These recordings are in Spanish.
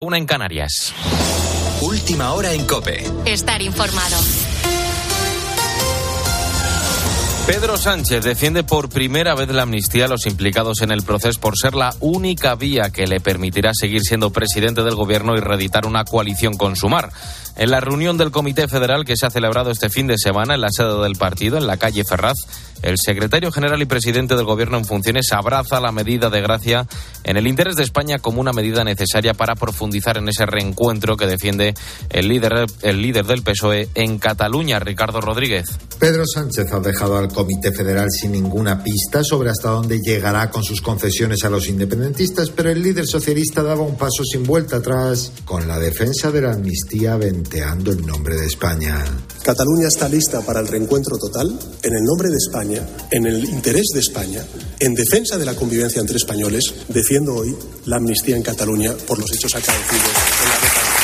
Una en Canarias. Última hora en Cope. Estar informado. Pedro Sánchez defiende por primera vez la amnistía a los implicados en el proceso por ser la única vía que le permitirá seguir siendo presidente del gobierno y reeditar una coalición con Sumar. En la reunión del Comité Federal que se ha celebrado este fin de semana en la sede del partido, en la calle Ferraz, el secretario general y presidente del Gobierno en funciones abraza la medida de gracia en el interés de España como una medida necesaria para profundizar en ese reencuentro que defiende el líder, el líder del PSOE en Cataluña, Ricardo Rodríguez. Pedro Sánchez ha dejado al Comité Federal sin ninguna pista sobre hasta dónde llegará con sus concesiones a los independentistas, pero el líder socialista daba un paso sin vuelta atrás con la defensa de la amnistía venteando el nombre de España. Cataluña está lista para el reencuentro total en el nombre de España, en el interés de España, en defensa de la convivencia entre españoles. Defiendo hoy la amnistía en Cataluña por los hechos acaecidos en la década.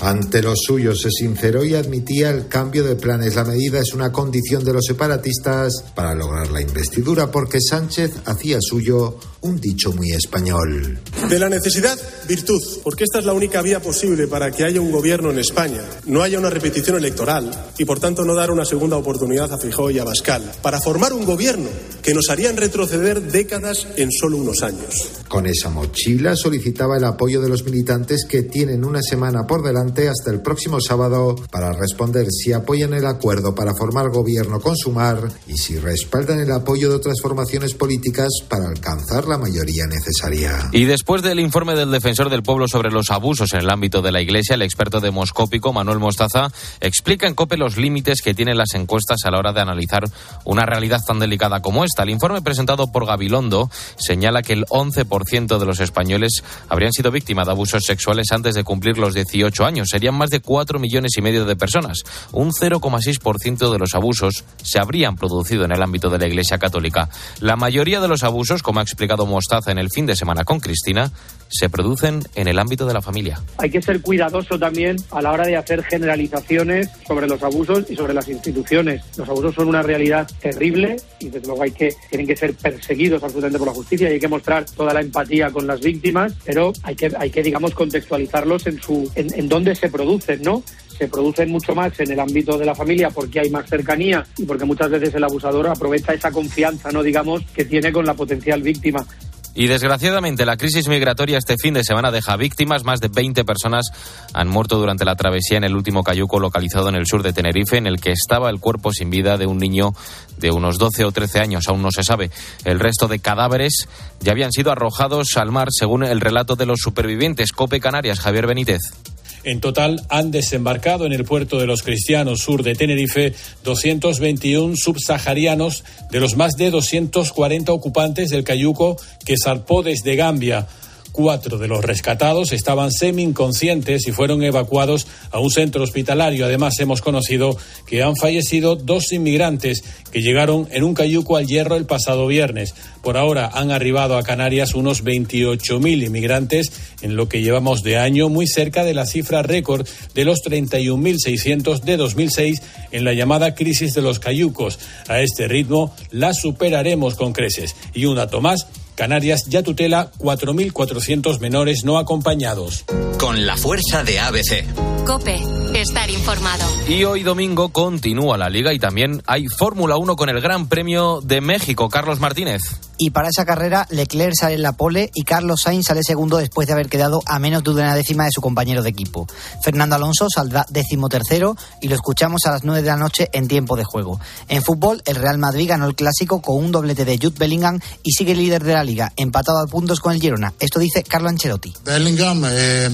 Ante los suyos se sinceró y admitía el cambio de planes. La medida es una condición de los separatistas para lograr la investidura, porque Sánchez hacía suyo un dicho muy español. De la necesidad, virtud, porque esta es la única vía posible para que haya un gobierno en España, no haya una repetición electoral y por tanto no dar una segunda oportunidad a Fijó y a Bascal, para formar un gobierno que nos harían retroceder décadas en solo unos años. Con esa mochila solicitaba el apoyo de los militantes que tienen una semana por delante hasta el próximo sábado para responder si apoyan el acuerdo para formar gobierno con Sumar y si respaldan el apoyo de otras formaciones políticas para alcanzar la mayoría necesaria. Y después del informe del defensor del pueblo sobre los abusos en el ámbito de la Iglesia, el experto demoscópico Manuel Mostaza explica en COPE los límites que tienen las encuestas a la hora de analizar una realidad tan delicada como esta. El informe presentado por Gabilondo señala que el 11% de los españoles habrían sido víctimas de abusos sexuales antes de cumplir los 18 años. Serían más de 4 millones y medio de personas. Un 0,6% de los abusos se habrían producido en el ámbito de la Iglesia Católica. La mayoría de los abusos, como ha explicado Mostaza en el fin de semana con Cristina, se producen en el ámbito de la familia. Hay que ser cuidadoso también a la hora de hacer generalizaciones sobre los abusos y sobre las instituciones. Los abusos son una realidad terrible y desde luego hay que, tienen que ser perseguidos absolutamente por la justicia y hay que mostrar toda la empatía con las víctimas, pero hay que, hay que digamos, contextualizarlos en, su, en, en dónde se producen, ¿no? Se producen mucho más en el ámbito de la familia porque hay más cercanía y porque muchas veces el abusador aprovecha esa confianza, no digamos, que tiene con la potencial víctima. Y desgraciadamente la crisis migratoria este fin de semana deja víctimas. Más de 20 personas han muerto durante la travesía en el último cayuco localizado en el sur de Tenerife, en el que estaba el cuerpo sin vida de un niño de unos 12 o 13 años. Aún no se sabe. El resto de cadáveres ya habían sido arrojados al mar, según el relato de los supervivientes. Cope Canarias, Javier Benítez. En total han desembarcado en el puerto de los Cristianos sur de Tenerife 221 subsaharianos de los más de 240 ocupantes del cayuco que zarpó desde Gambia. Cuatro de los rescatados estaban semi-inconscientes y fueron evacuados a un centro hospitalario. Además, hemos conocido que han fallecido dos inmigrantes que llegaron en un cayuco al hierro el pasado viernes. Por ahora han arribado a Canarias unos 28.000 inmigrantes en lo que llevamos de año, muy cerca de la cifra récord de los 31.600 de 2006 en la llamada crisis de los cayucos. A este ritmo la superaremos con creces. Y un dato. Canarias ya tutela 4.400 menores no acompañados. Con la fuerza de ABC. Cope, estar informado. Y hoy domingo continúa la liga y también hay Fórmula 1 con el Gran Premio de México. Carlos Martínez. Y para esa carrera, Leclerc sale en la pole y Carlos Sainz sale segundo después de haber quedado a menos de una décima de su compañero de equipo. Fernando Alonso saldrá décimo tercero y lo escuchamos a las nueve de la noche en tiempo de juego. En fútbol, el Real Madrid ganó el clásico con un doblete de Jude Bellingham y sigue líder de la liga, empatado a puntos con el Girona. Esto dice Carlo Ancelotti. Bellingham. Eh...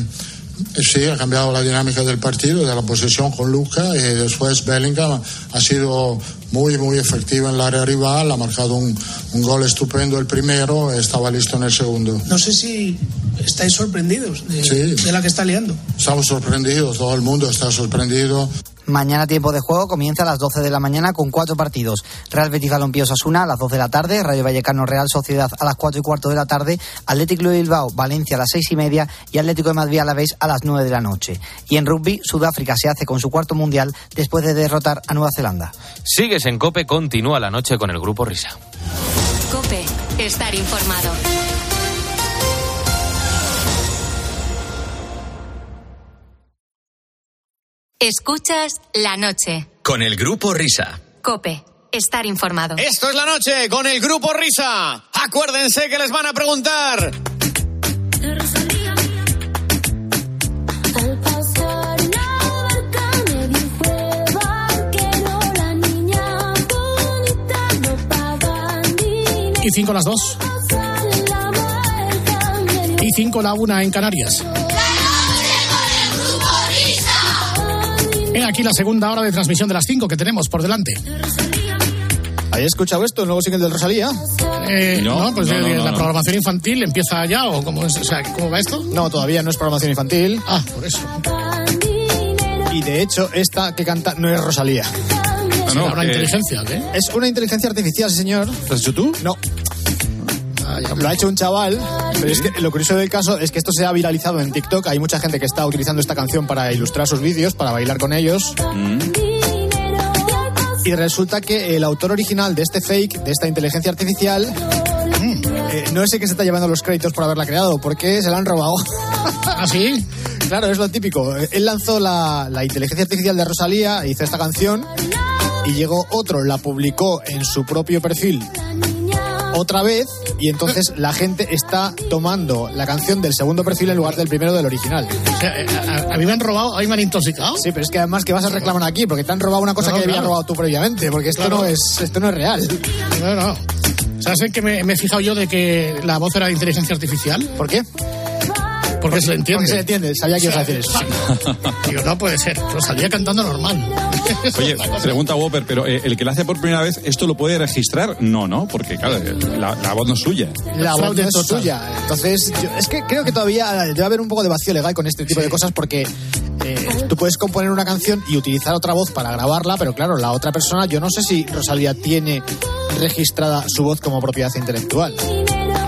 Sí, ha cambiado la dinámica del partido, de la posesión con Luca y después Bellingham ha sido muy, muy efectivo en el área rival, ha marcado un, un gol estupendo el primero, estaba listo en el segundo. No sé si estáis sorprendidos de, Sí. de la que está liando. Estamos sorprendidos, todo el mundo está sorprendido. Mañana tiempo de juego comienza a las 12 de la mañana con cuatro partidos. Real Betis Balompié Osasuna a las 12 de la tarde, Rayo Vallecano Real Sociedad a las 4 y cuarto de la tarde, Atlético de Bilbao Valencia a las 6 y media y Atlético de Madrid a la vez a las 9 de la noche. Y en rugby, Sudáfrica se hace con su cuarto mundial después de derrotar a Nueva Zelanda. En Cope continúa la noche con el grupo Risa. Cope, estar informado. Escuchas la noche. Con el grupo Risa. Cope, estar informado. Esto es la noche con el grupo Risa. Acuérdense que les van a preguntar. Y cinco las dos. Y cinco la una en Canarias. He aquí la segunda hora de transmisión de las cinco que tenemos por delante. ¿Habéis escuchado esto? ¿El nuevo single del Rosalía? Eh, no, No, pues no, eh, no, no, la no. programación infantil empieza ya o cómo, es, o sea, ¿cómo va esto? No, todavía no es programación infantil. Ah, por eso. Y de hecho, esta que canta no es Rosalía. Será una inteligencia, ¿eh? Es una inteligencia artificial, señor. ¿Lo has hecho tú? No. Lo ha hecho un chaval, pero es que lo curioso del caso es que esto se ha viralizado en TikTok. Hay mucha gente que está utilizando esta canción para ilustrar sus vídeos, para bailar con ellos. Y resulta que el autor original de este fake, de esta inteligencia artificial, eh, no es el que se está llevando los créditos por haberla creado, porque se la han robado. ¿Ah, sí? Claro, es lo típico. Él lanzó la, la inteligencia artificial de Rosalía, hizo esta canción, y llegó otro, la publicó en su propio perfil otra vez, y entonces la gente está tomando la canción del segundo perfil en lugar del primero del original. O sea, eh, a, a mí me han robado, a mí me han intoxicado. Sí, pero es que además que vas a reclamar aquí, porque te han robado una cosa No, que habías claro. robado tú previamente, porque esto Claro. no es esto no es real. No, no. ¿Sabes en qué me, me he fijado yo de que la voz era de inteligencia artificial? ¿Por qué? Porque se le entiende. Porque se le entiende, sabía que ibas a decir eso. Digo, no puede ser, lo salía cantando normal. Oye, pregunta Whopper, pero eh, el que lo hace por primera vez, ¿esto lo puede registrar? No, ¿no? Porque, claro, eh, la, la voz no es suya. La voz no es suya. Entonces, yo- es que creo que todavía debe haber un poco de vacío legal con este tipo de cosas porque eh, tú puedes componer una canción y utilizar otra voz para grabarla, pero claro, la otra persona, yo no sé si Rosalía tiene registrada su voz como propiedad intelectual.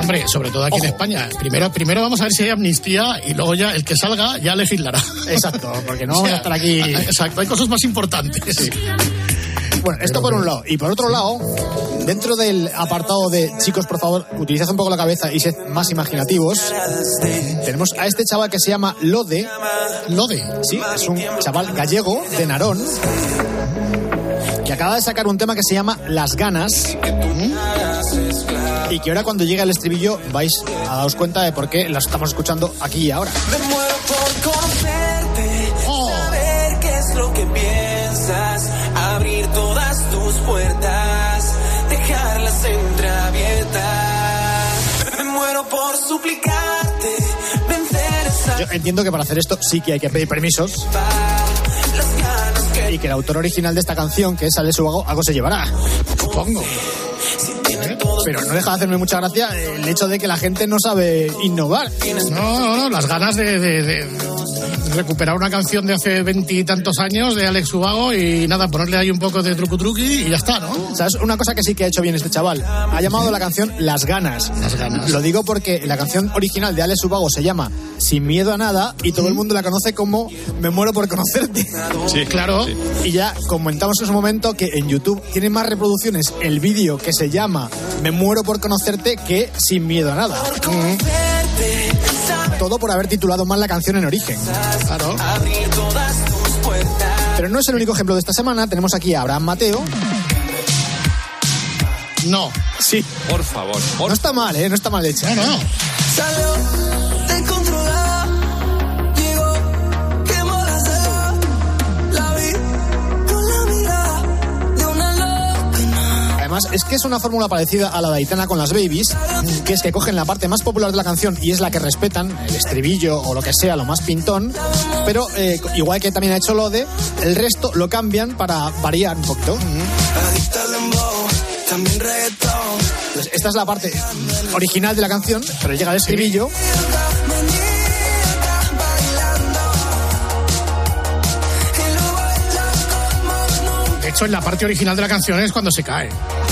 Hombre, sobre todo aquí en España. Primero, primero vamos a ver si hay amnistía y luego ya el que salga ya le fildará. Exacto, porque no vamos a estar aquí. Exacto, hay cosas más importantes. Bueno, esto por un lado. Y por otro lado, dentro del apartado de chicos, por favor, utilizad un poco la cabeza y sed más imaginativos, tenemos a este chaval que se llama Lode. Lode. Sí, es un chaval gallego de Narón que acaba de sacar un tema que se llama Las ganas. Y que ahora cuando llegue el estribillo vais a daros cuenta de por qué las estamos escuchando aquí y ahora. Me muero por conocerte, Oh. saber qué es lo que piensas, abrir todas tus puertas, dejarlas entreabiertas. Me muero por suplicarte, vencer esa Yo entiendo que para hacer esto sí que hay que pedir permisos y que el autor original de esta canción, que es Ale Subago, algo se llevará. Supongo. Pero no deja de hacerme mucha gracia el hecho de que la gente no sabe innovar. No, no, no, las ganas de, de- recuperar una canción de hace veintitantos años de Alex Ubago y nada, ponerle ahí un poco de truco truqui y ya está, ¿no? ¿Sabes? Una cosa que sí que ha hecho bien este chaval. Ha llamado la canción Las Ganas. Las ganas. Lo digo porque la canción original de Alex Ubago se llama Sin Miedo a Nada y todo el mundo la conoce como Me muero por conocerte. Sí, claro. Y ya comentamos en su momento que en YouTube tiene más reproducciones el vídeo que se llama Me muero por conocerte que Sin Miedo a Nada. Todo por haber titulado mal la canción en origen. Claro. Pero no es el único ejemplo de esta semana. Tenemos aquí a Abraham Mateo. No. Sí. Por favor, por No está mal, ¿eh? No está mal hecha. No, no. Es que es una fórmula parecida a la de Aitana con las babies, que es que cogen la parte más popular de la canción y es la que respetan, el estribillo o lo que sea, lo más pintón, pero eh, igual que también ha hecho lo de, el resto lo cambian para variar un poquito. Entonces, esta es la parte original de la canción, pero llega el estribillo. De hecho, en la parte original de la canción es cuando se cae.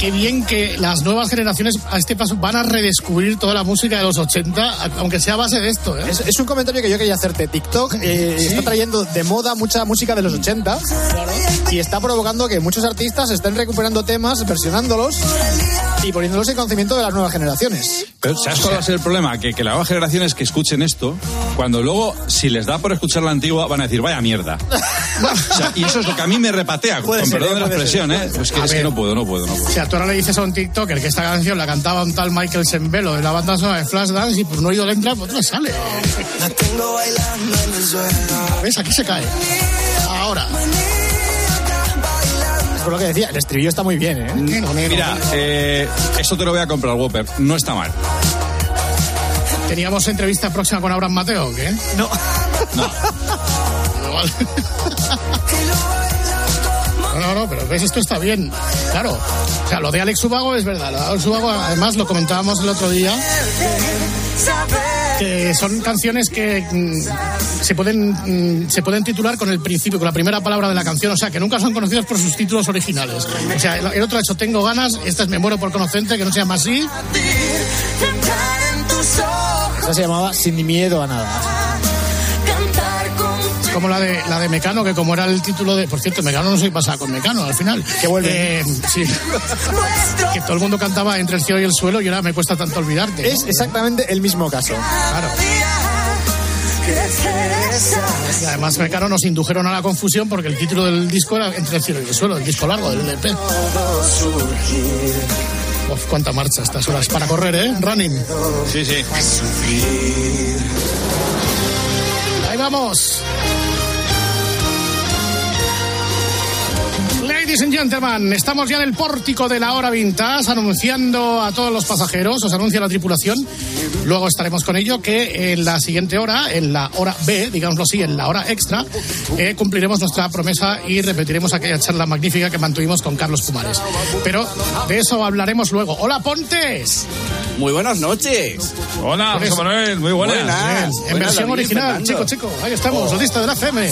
qué bien que las nuevas generaciones a este paso van a redescubrir toda la música de los 80, aunque sea a base de esto. ¿eh? Es, es un comentario que yo quería hacerte. TikTok eh, está trayendo de moda mucha música de los 80 y está provocando que muchos artistas estén recuperando temas, versionándolos y poniéndolos en conocimiento de las nuevas generaciones. Pero ¿sabes cuál va a ser el problema? Que, que las nuevas generaciones que escuchen esto, cuando luego, si les da por escuchar la antigua, van a decir, vaya mierda. O sea, y eso es lo que a mí me repatea, Puede con ser, perdón de la expresión, ser. ¿eh? Es que, es que ver. no puedo, no puedo, no puedo. O sea, ahora le dices a un TikToker que esta canción la cantaba un tal Michael Sembelo de la banda sonora de Flashdance y pues no letra, pues no sale. ¿Ves? Aquí se cae. Ahora. Es por lo que decía, el estribillo está muy bien, ¿eh? Mira, eh, esto te lo voy a comprar, Whopper. No está mal. ¿Teníamos entrevista próxima con Abraham Mateo o qué? No. No. No, pero ves, esto está bien. Claro. O sea, lo de Alex Ubago es verdad. Lo de Alex Ubago, además, lo comentábamos el otro día. Que son canciones que mm, se pueden mm, se pueden titular con el principio, con la primera palabra de la canción, o sea, que nunca son conocidas por sus títulos originales. O sea, el, el otro ha hecho Tengo ganas, esta es Me muero por conocerte, que no se llama así. Esa se llamaba Sin ni miedo a nada. Como la de la de Mecano, que como era el título de. Por cierto, Mecano no soy pasada con Mecano al final. Que vuelve. Eh, sí. que todo el mundo cantaba entre el cielo y el suelo y ahora me cuesta tanto olvidarte. ¿no? Es exactamente el mismo caso. Claro. Y además Mecano nos indujeron a la confusión porque el título del disco era Entre el cielo y el suelo, el disco largo del LP. Uf, cuánta marcha a estas horas para correr, ¿eh? Running. Sí, sí. Ahí vamos. Ladies and gentlemen, estamos ya en el pórtico de la hora vintage anunciando a todos los pasajeros, os anuncia la tripulación. Luego estaremos con ello que en la siguiente hora, en la hora B, digámoslo así, en la hora extra, eh, cumpliremos nuestra promesa y repetiremos aquella charla magnífica que mantuvimos con Carlos Pumares. Pero de eso hablaremos luego. Hola Pontes. Muy buenas noches. Hola, José eso. Manuel, muy buenas. Buenas. En Buenas, versión David, original, Fernando. chico, chico. Ahí estamos, la lista de la FM.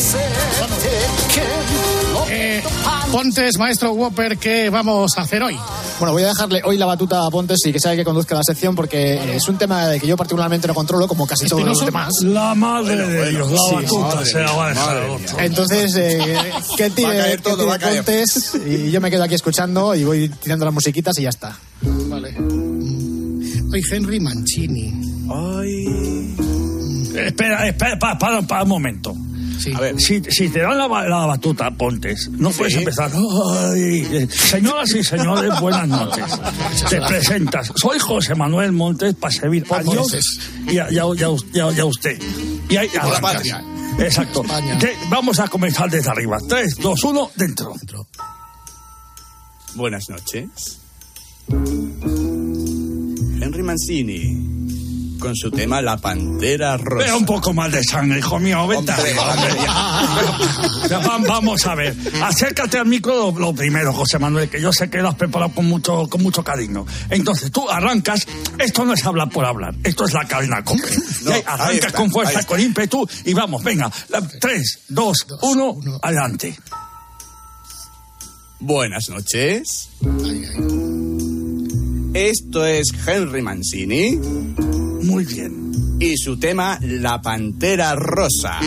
Eh, Pontes, maestro Whopper, ¿qué vamos a hacer hoy? Bueno, voy a dejarle hoy la batuta a Pontes y que sabe que conduzca la sección porque es un tema de que yo particularmente no controlo como casi todos los demás. La madre de Dios, la Sí, batuta madre se la va a dejar. Entonces, eh, todo, a caer. Pontes y yo me quedo aquí escuchando y voy tirando las musiquitas y ya está. Vale. Hoy Henry Mancini. Espera, espera, para, para, para un momento. Sí. A ver. Si, si te dan la, ba- la batuta, pontes. No puedes empezar. "Ay, señoras y señores, buenas noches. Te presentas. Soy José Manuel Montes para servir a Dios y a, y a- y a- y a- y a usted. Y ahí la arrancas. patria. Exacto. Te- vamos a comenzar desde arriba. 3, 2, 1, dentro. Buenas noches. Henry Mancini, con su tema La Pantera Rosa. Vea un poco más de sangre, hijo mío. Vente Hombre, arriba, hombre. Ya, va- Vamos a ver. Acércate al micro lo, lo primero, José Manuel, que yo sé que lo has preparado con mucho, con mucho cariño. Entonces, tú arrancas. Esto no es hablar por hablar. Esto es la cadena cope. No, arrancas está, con fuerza, con ímpetu. Y vamos, venga. La- Tres, dos, uno, adelante. Buenas noches. Esto es Henry Mancini Muy bien. y su tema La Pantera Rosa.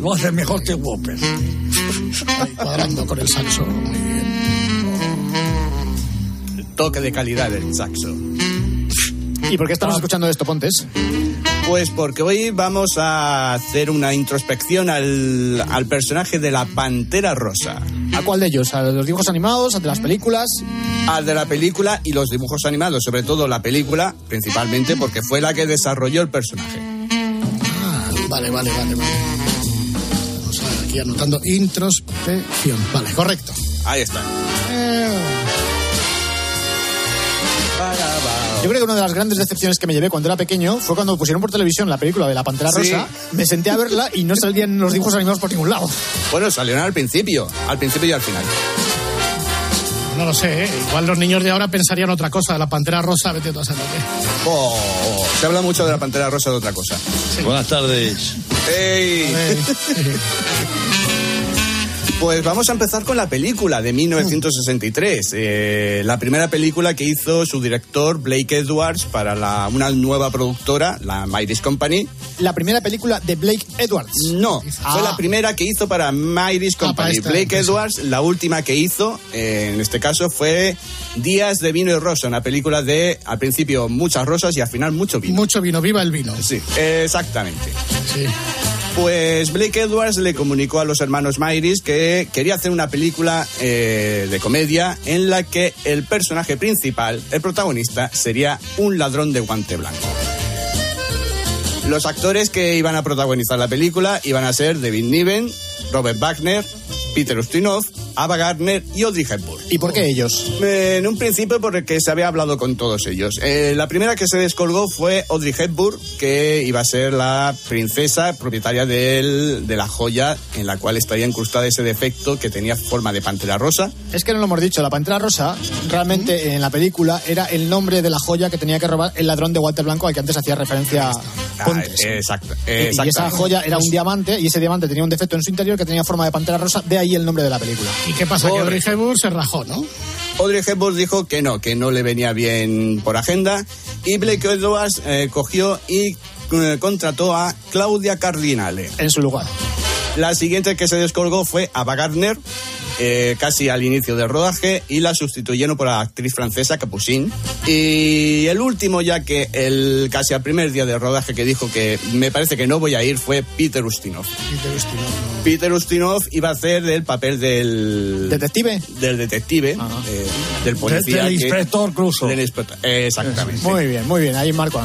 Lo haces mejor que Whopper. Cuadrando con el saxo. Muy bien. El toque de calidad del saxo. ¿Y por qué estamos escuchando esto, Pontes? Pues porque hoy vamos a hacer una introspección al, al personaje de la Pantera Rosa. ¿A cuál de ellos? ¿A los dibujos animados? ¿A de las películas? Al de la película y los dibujos animados, sobre todo la película, principalmente porque fue la que desarrolló el personaje. Ah, vale, vale, vale, vale. Vamos a ver, aquí anotando introspección. Vale, correcto. Ahí está. Yo creo que una de las grandes decepciones que me llevé cuando era pequeño fue cuando pusieron por televisión la película de La Pantera Sí. Rosa. Me senté a verla y no salían los dibujos animados por ningún lado. Bueno, salieron al principio, al principio y al final. No lo sé, ¿eh? igual los niños de ahora pensarían otra cosa. La pantera rosa, vete tú a saber. Oh, se habla mucho de la Pantera Rosa de otra cosa. Buenas tardes. ¡Ey! Pues vamos a empezar con la película de 1963. Eh, la primera película que hizo su director Blake Edwards para la- una nueva productora, la Myris Company. La primera película de Blake Edwards. No, Ah. fue la primera que hizo para Myris para Company. Blake. Edwards, la última que hizo, eh, en este caso, fue Días de Vino y Rosa, una película de, al principio, muchas rosas y al final mucho vino. Mucho vino, viva el vino. Sí, exactamente. Sí. Pues Blake Edwards le comunicó a los hermanos Myris que quería hacer una película eh, de comedia en la que el personaje principal, el protagonista, sería un ladrón de guante blanco. Los actores que iban a protagonizar la película iban a ser David Niven, Robert Wagner, Peter Ustinov, Ava Gardner y Audrey Hepburn. ¿Y por qué ellos? Eh, en un principio porque se había hablado con todos ellos. Eh, la primera que se descolgó fue Audrey Hepburn, que iba a ser la princesa propietaria del- de la joya en la cual estaría incrustada ese defecto que tenía forma de pantera rosa. Es que no lo hemos dicho, la pantera rosa realmente en la película era el nombre de la joya que tenía que robar el ladrón de guante blanco al que antes hacía referencia Pontes. Ah, exacto. y esa exactamente. joya era un diamante y ese diamante tenía un defecto en su interior que tenía forma de pantera rosa, de ahí el nombre de la película. ¿Y qué pasa? Que Audrey. Hepburn se rajó, ¿no? Audrey Hepburn dijo que no, que no le venía bien por agenda y Blake Edwards eh, cogió y eh, contrató a Claudia Cardinale. En su lugar. La siguiente que se descolgó fue Ava Gardner, eh, casi al inicio del rodaje, y la sustituyeron por la actriz francesa Capucine. Y el último, ya que el casi al primer día de rodaje que dijo que me parece que no voy a ir, fue Peter Ustinov. Peter Ustinov. Peter Ustinov iba a hacer el papel del... ¿Detective? Del detective, eh, del policía. del inspector Crusoe. del inspector, exactamente. Muy bien, muy bien, ahí Marco.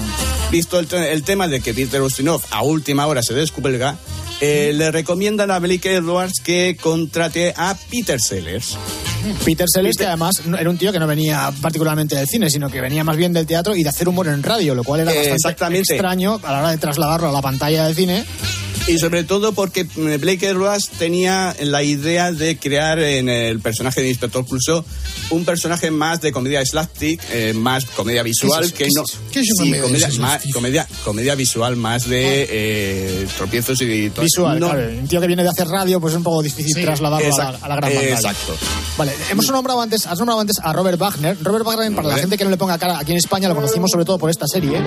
Visto el, el tema de que Peter Ustinov a última hora se descuelga, eh, le recomiendan a Blake Edwards que contrate a Peter Sellers. Peter Sellers, que además era un tío que no venía particularmente del cine, sino que venía más bien del teatro y de hacer humor en radio, lo cual era Eh, bastante extraño a la hora de trasladarlo a la pantalla del cine. Y sobre todo porque mm, Blake Edwards tenía la idea de crear en el personaje de Inspector Clouseau un personaje más de comedia slapstick, eh, más comedia visual, ¿Qué es eso? que ¿Qué es no... es Sí, comedia comedia, más- comedia, comedia visual más de eh, tropiezos y todo. Visual, No- claro. Un tío que viene de hacer radio, pues es un poco difícil Sí. trasladarlo a la, Exacto, a la gran pantalla. exacto. Vale, hemos nombrado antes, has nombrado antes a Robert Wagner. Robert Wagner, para la gente que no le ponga cara, aquí en España lo conocimos sobre todo por esta serie.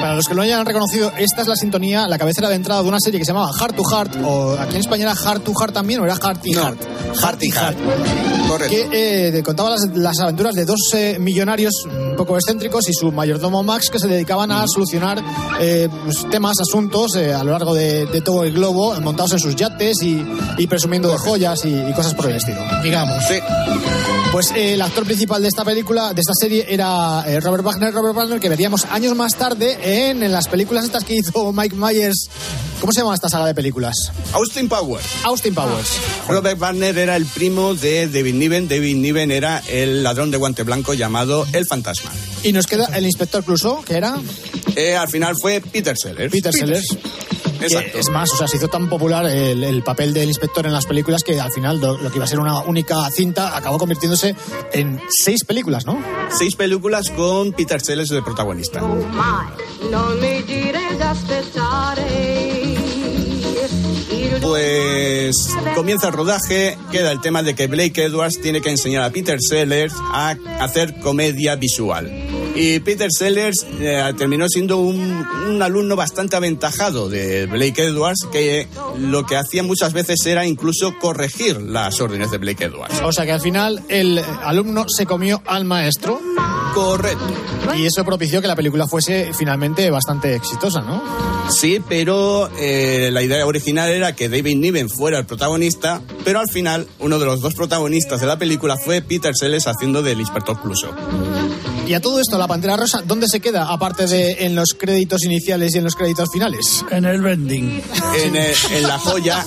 Para los que lo hayan reconocido, esta es la sintonía, la cabecera de entrada de una serie que se llamaba Heart to Heart, o aquí en España era Heart to Heart también, o era Heart y No, Heart. Heart y Heart. Correcto. Que eh, contaba las, las aventuras de dos eh, millonarios poco excéntricos y su mayordomo Max que se dedicaban a solucionar eh, pues, temas, asuntos eh, a lo largo de, de todo el globo, montados en sus yates y, y presumiendo de joyas y, y cosas por el estilo. Digamos. Sí. Pues eh, el actor principal de esta película, de esta serie, era eh, Robert Wagner. Robert Wagner, que veríamos años más tarde en, en las películas estas que hizo Mike Myers. ¿Cómo se llama esta saga de películas? Austin Powers. Austin Powers. Robert Wagner era el primo de David Niven. David Niven era el ladrón de guante blanco llamado El Fantasma. Y nos queda el inspector Clouseau, que era Eh, al final fue Peter Sellers. Peter Sellers. Exacto. es más, o sea, se hizo tan popular el, el papel del inspector en las películas que al final lo, lo que iba a ser una única cinta acabó convirtiéndose en seis películas, ¿no? Seis películas con Peter Sellers de protagonista. Pues comienza el rodaje, queda el tema de que Blake Edwards tiene que enseñar a Peter Sellers a hacer comedia visual. Y Peter Sellers eh, terminó siendo un, un alumno bastante aventajado de Blake Edwards, que lo que hacía muchas veces era incluso corregir las órdenes de Blake Edwards. O sea que al final el alumno se comió al maestro. Correcto. Y eso propició que la película fuese finalmente bastante exitosa, ¿no? Sí, pero eh, la idea original era que David Niven fuera el protagonista, pero al final uno de los dos protagonistas de la película fue Peter Sellers haciendo del inspector Clouseau. Y a todo esto, la Pantera Rosa, ¿dónde se queda? Aparte de en los créditos iniciales y en los créditos finales. En el vending. En, eh, en la joya,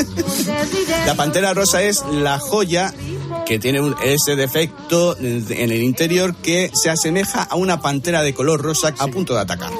la Pantera Rosa es la joya que tiene ese defecto en el interior que se asemeja a una pantera de color rosa a punto de atacar.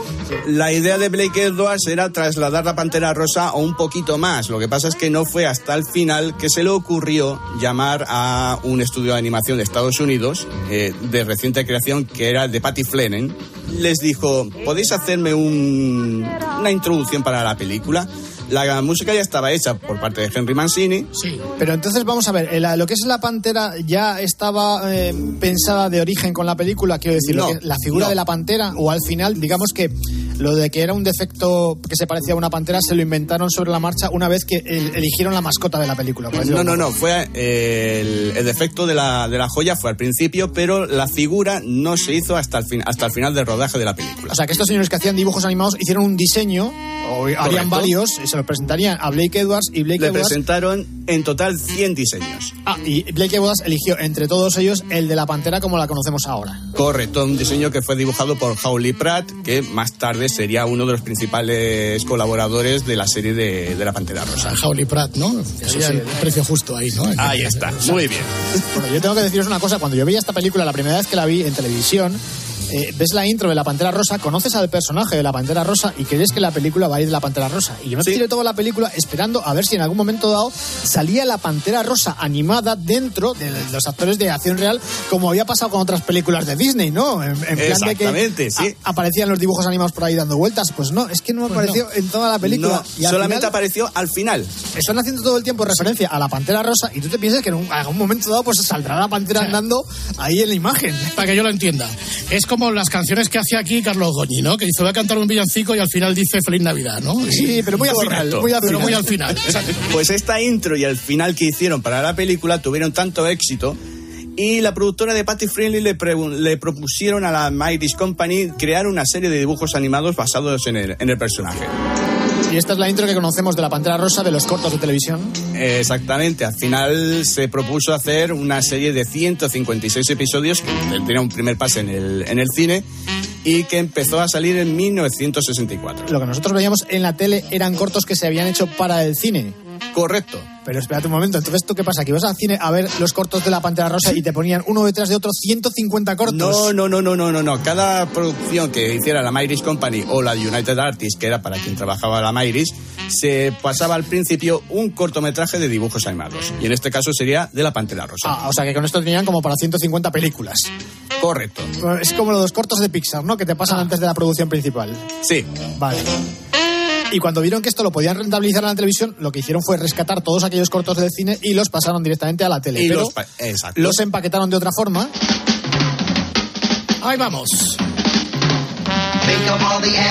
La idea de Blake Edwards era trasladar la pantera rosa a un poquito más. Lo que pasa es que no fue hasta el final que se le ocurrió llamar a un estudio de animación de Estados Unidos eh, de reciente creación que era de Patty Flennen. Les dijo, ¿podéis hacerme un- una introducción para la película? La música ya estaba hecha por parte de Henry Mancini. Sí. Pero entonces vamos a ver, eh, la- lo que es la pantera ya estaba eh, pensada de origen con la película, quiero decir, lo que- la figura no. de la pantera, o al final, digamos que lo de que era un defecto que se parecía a una pantera se lo inventaron sobre la marcha una vez que el- eligieron la mascota de la película. No, no, no, fue eh, el, el defecto de la, de la joya fue al principio, pero la figura no se hizo hasta el, fin, hasta el final del rodaje de la película. O sea, que estos señores que hacían dibujos animados hicieron un diseño, o harían varios, y se los presentarían a Blake Edwards, y Blake Le Edwards... presentaron en total 100 diseños. Ah, y Blake Edwards eligió entre todos ellos el de la pantera como la conocemos ahora. Correcto, un diseño que fue dibujado por Howley Pratt, que más tarde sería uno de los principales colaboradores de la serie de, de La Pantera Rosa. Howley Pratt, ¿no? Que sería el precio justo ahí, ¿no? Ahí está, muy bien. Bueno, yo tengo que deciros una cosa. Cuando yo veía esta película, la primera vez que la vi en televisión, eh, ves la intro de la Pantera Rosa, conoces al personaje de la Pantera Rosa y crees que la película va a ir de la Pantera Rosa. Y yo me tiré toda la película esperando a ver si en algún momento dado salía la Pantera Rosa animada dentro de los actores de acción real, como había pasado con otras películas de Disney, ¿no? En, en plan de que Exactamente, sí. a- aparecían los dibujos animados por ahí dando vueltas. Pues no, es que no apareció en toda la película. No, Y solamente final- apareció al final. están haciendo todo el tiempo referencia a la pantera rosa y tú te piensas que en un- algún momento dado pues saldrá la pantera andando ahí en la imagen. Para que yo lo entienda. Es como las canciones que hace aquí Carlos Goñi, ¿no? Que dice, voy a cantar un villancico y al final dice Feliz Navidad, ¿no? Sí, pero muy al final, muy al Pero final. muy al final. Pues esta intro y el final que hicieron para la película tuvieron tanto éxito y la productora de Patty Friendly le, le propusieron a la Mighty's Company crear una serie de dibujos animados basados en el, en el personaje. Y esta es la intro que conocemos de la pantera rosa de los cortos de televisión. Exactamente, al final se propuso hacer una serie de 156 episodios que tendría un primer pase en el, en el cine y que empezó a salir en 1964. Lo que nosotros veíamos en la tele eran cortos que se habían hecho para el cine. Correcto. Pero espérate un momento, entonces ¿tú qué pasa? ¿Que ibas al cine a ver los cortos de la Pantera Rosa y te ponían uno detrás de otro 150 cortos? No, no, no, no, no, no, no. Cada producción que hiciera la Myris Company o la United Artists, que era para quien trabajaba la Myris, se pasaba al principio un cortometraje de dibujos animados. Y en este caso sería de la Pantera Rosa. Ah, o sea que con esto tenían como para 150 películas. Correcto. Es como los cortos de Pixar, ¿no? Que te pasan antes de la producción principal. Sí. Vale. Y cuando vieron que esto lo podían rentabilizar en la televisión, lo que hicieron fue rescatar todos aquellos cortos del cine y los pasaron directamente a la tele. Y Pero los exacto. los empaquetaron de otra forma. Ahí vamos.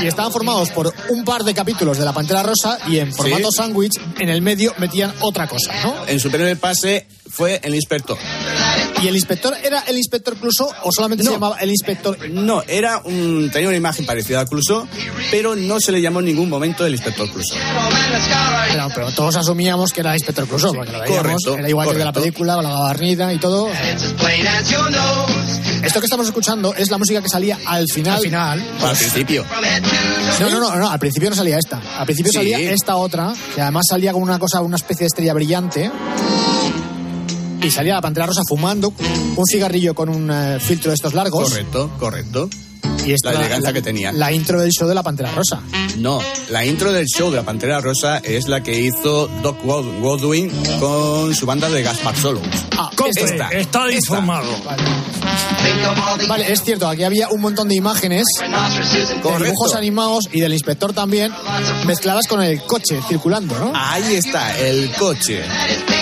Y estaban formados por un par de capítulos de La Pantera Rosa y en formato sándwich, en el medio metían otra cosa, ¿no? En su primer pase fue el inspector. ¿Y el inspector era el inspector Clouseau o solamente se llamaba el inspector? No, era un, tenía una imagen parecida a Clouseau, pero no se le llamó en ningún momento el inspector Clouseau. Pero, pero todos asumíamos que era el inspector Clouseau, porque lo veíamos, Correcto, era igual que el de la correcto. película, con la gabardina y todo. Esto que estamos escuchando es la música que salía al final. Al final. Al principio. No, no, no, no, al principio no salía esta. Al principio Sí. salía esta otra, que además salía con una cosa, una especie de estrella brillante. Y salía la pantera rosa fumando un cigarrillo con un eh, filtro de estos largos. Correcto, correcto. Y esta La elegancia que tenía. La intro del show de la pantera rosa. No, la intro del show de la Pantera Rosa es la que hizo Doc Godwin con su banda de Gaspar Solos. Ah, esta, está informado. Vale, es cierto, aquí había un montón de imágenes Correcto. dibujos animados y del inspector también, mezcladas con el coche circulando, ¿no? Ahí está, el coche.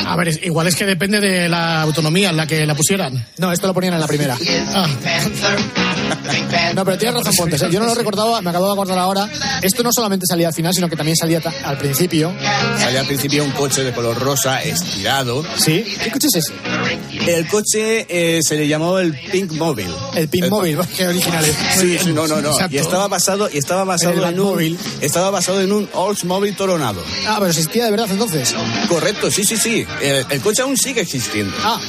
A ver, igual es que depende de la autonomía en la que la pusieran. No, esto lo ponían en la primera. Ah, No, pero tienes razón, Pontes. ¿eh? Yo no lo recordaba, me acabo de acordar ahora. Esto no solamente salía al final, sino que también salía al principio. Salía al principio un coche de color rosa estirado. ¿Sí? ¿Qué coche es ese? El coche eh, se le llamó el Pink Mobile. El Pink El- Mobile, qué originales. Sí, sí, no, no, no. Exacto. Y estaba basado, y estaba basado en un, Batmóvil. estaba basado en un Oldsmobile Toronado. Ah, pero existía de verdad entonces. Correcto, sí, sí, sí. El, el coche aún sigue existiendo. Ah,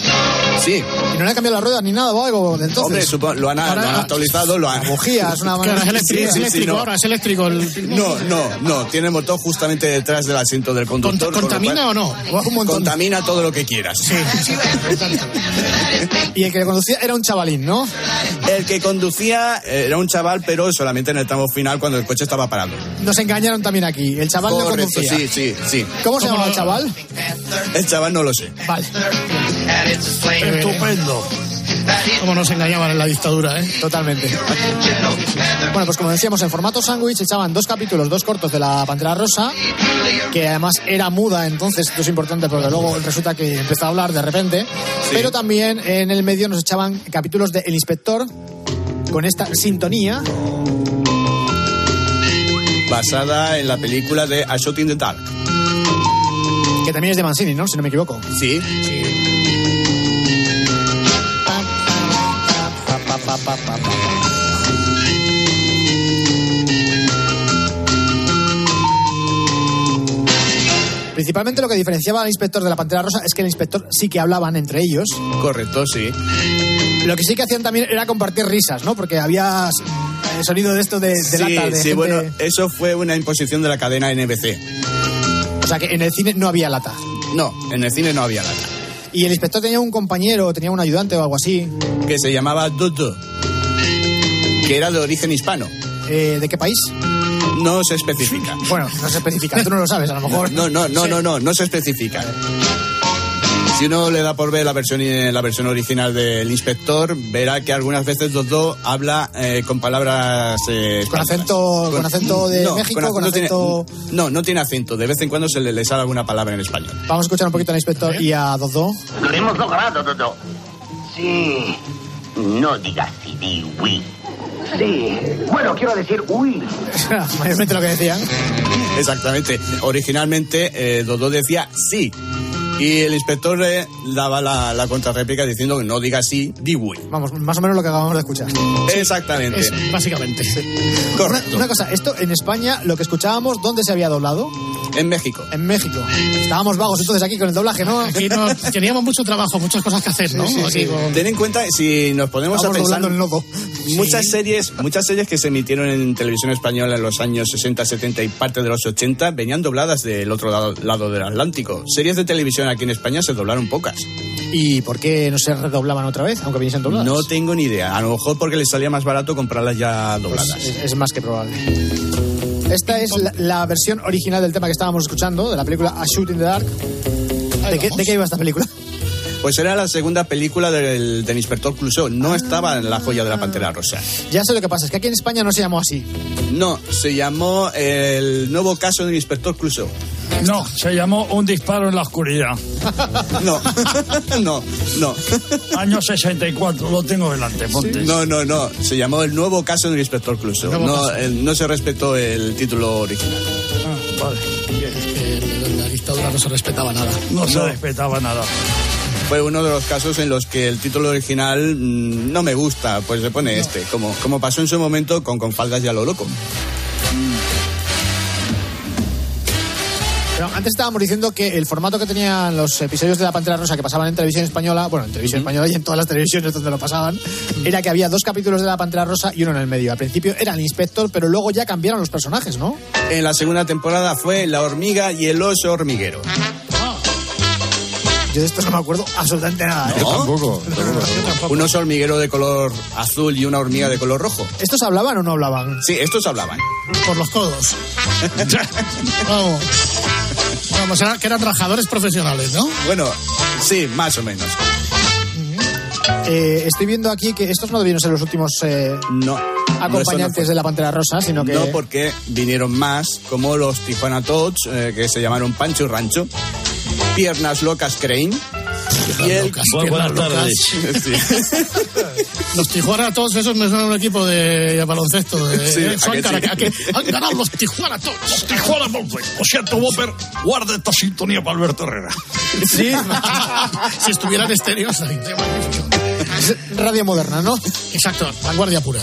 Sí. y no le han cambiado las ruedas ni nada o algo de entonces. Hombre, lo han, lo han Ahora- actualizado, lo han... Bujías, una claro, es eléctrico, Sí, sí, no. ahora, es eléctrico. El... No, no, no. Tiene motor justamente detrás del asiento del conductor. ¿Contamina cual- o no? Contamina todo lo que quieras. Sí. Y el que le conducía era un chavalín, ¿no? El que conducía eh, era un chaval, pero solamente en el tramo final cuando el coche estaba parado. Nos engañaron también aquí. El chaval no Correcto, conducía. sí, sí, sí. ¿Cómo se llamaba el chaval? El chaval no lo sé. Vale. Estupendo. Cómo nos engañaban en la dictadura, ¿eh? Totalmente. Bueno, pues como decíamos, en formato sándwich echaban dos capítulos, dos cortos de la Pantera Rosa, que además era muda, entonces esto es importante porque luego resulta que empezó a hablar de repente. Pero también en el medio nos echaban capítulos de El Inspector con esta sintonía. Basada en la película de A Shot in the Dark. Que también es de Mancini, ¿no? Si no me equivoco. Sí. Pa, pa, pa, pa, pa, pa. Principalmente lo que diferenciaba al inspector de la Pantera Rosa es que el inspector sí que hablaban entre ellos. Correcto, sí. Lo que sí que hacían también era compartir risas, ¿no? Porque había el sonido de esto de, de sí, lata de sí, gente- bueno, eso fue una imposición de la cadena NBC. O sea que en el cine no había lata. No, en el cine no había lata. Y el inspector tenía un compañero, tenía un ayudante o algo así. Que se llamaba Dodo. Que era de origen hispano. Eh, ¿De qué país? No se especifica. Bueno, no se especifica, tú no lo sabes, a lo mejor. No, no, no, no, no, no se especifica. Si uno le da por ver la versión, la versión original del inspector, verá que algunas veces Dodo habla eh, con palabras... eh, Con acento, con acento de no, México, con con acento tiene- no, no tiene acento. De vez en cuando se le, le sale alguna palabra en español. Vamos a escuchar un poquito al inspector y a Dodo. Lo hemos logrado, Dodo. Sí. No digas di oui. Sí. Bueno, quiero decir oui. Mayormente lo que decían. Exactamente. Originalmente eh, Dodo decía sí. Y el inspector eh, daba la, la contrarréplica diciendo que no diga sí, di oui. Vamos, más o menos lo que acabamos de escuchar. Exactamente. Es, básicamente. Correcto. Una, una cosa, esto en España, lo que escuchábamos, ¿dónde se había doblado? En México. En México. Estábamos vagos entonces aquí con el doblaje, ¿no? Aquí no, teníamos mucho trabajo, muchas cosas que hacer, ¿no? Sí, sí, sí. con- Ten en cuenta, si nos ponemos Estamos a pensar, doblando el nodo. muchas series, muchas series que se emitieron en televisión española en los años 60, 70 y parte de los 80 venían dobladas del otro lado, lado del Atlántico. Series de televisión aquí en España se doblaron pocas. ¿Y por qué no se redoblaban otra vez, aunque viniesen dobladas? No tengo ni idea. A lo mejor porque les salía más barato comprarlas ya dobladas. Pues es, es más que probable. Esta es la, la versión original del tema que estábamos escuchando, de la película A Shoot in the Dark. ¿De qué, de qué iba esta película? Pues era la segunda película del, del inspector Clouseau. No estaba en la joya de la Pantera Rosa. Ya sé lo que pasa, es que aquí en España no se llamó así. No, se llamó El nuevo caso del inspector Clouseau. No, se llamó Un disparo en la oscuridad. No, no, no. Año 64, lo tengo delante, ponte. No, no, no. Se llamó El nuevo caso del inspector Clouseau. No, caso. el- no se respetó el título original. Ah, vale. que en la dictadura no se respetaba nada. No se respetaba nada. Fue uno de los casos en los que el título original mm, no me gusta, pues se pone este, como, como pasó en su momento con Con faldas y a lo loco. Antes estábamos diciendo que el formato que tenían los episodios de La Pantera Rosa que pasaban en televisión española, bueno, en televisión española y en todas las televisiones donde lo pasaban, era que había dos capítulos de La Pantera Rosa y uno en el medio. Al principio era el inspector, pero luego ya cambiaron los personajes, ¿no? En la segunda temporada fue La hormiga y el oso hormiguero. Yo de esto no me acuerdo absolutamente nada. ¿eh? ¿No? Tampoco. Un oso hormiguero de color azul y una hormiga de color rojo. ¿Estos hablaban o no hablaban? Sí, estos hablaban. Por los codos. Vamos. Vamos, era- que eran trabajadores profesionales, ¿no? Bueno, sí, más o menos. Eh, estoy viendo aquí que estos no debieron ser los últimos eh, No. acompañantes no, de La Pantera Rosa, sino no que... No, porque vinieron más, como los Tijuana Tots, eh, que se llamaron Pancho y Rancho, Piernas Locas Crane, y el... Locas, Bu- buenas piernas locas. tardes. Los Tijuana, todos esos me suenan un equipo de baloncesto. De, Sí, eh, han ganado los Tijuana, todos. Tijuana Volpe. Lo siento, Whopper. Guarda esta sintonía para Alberto Herrera. Sí, si estuvieran estéreos, radio moderna, ¿no? Exacto, vanguardia pura.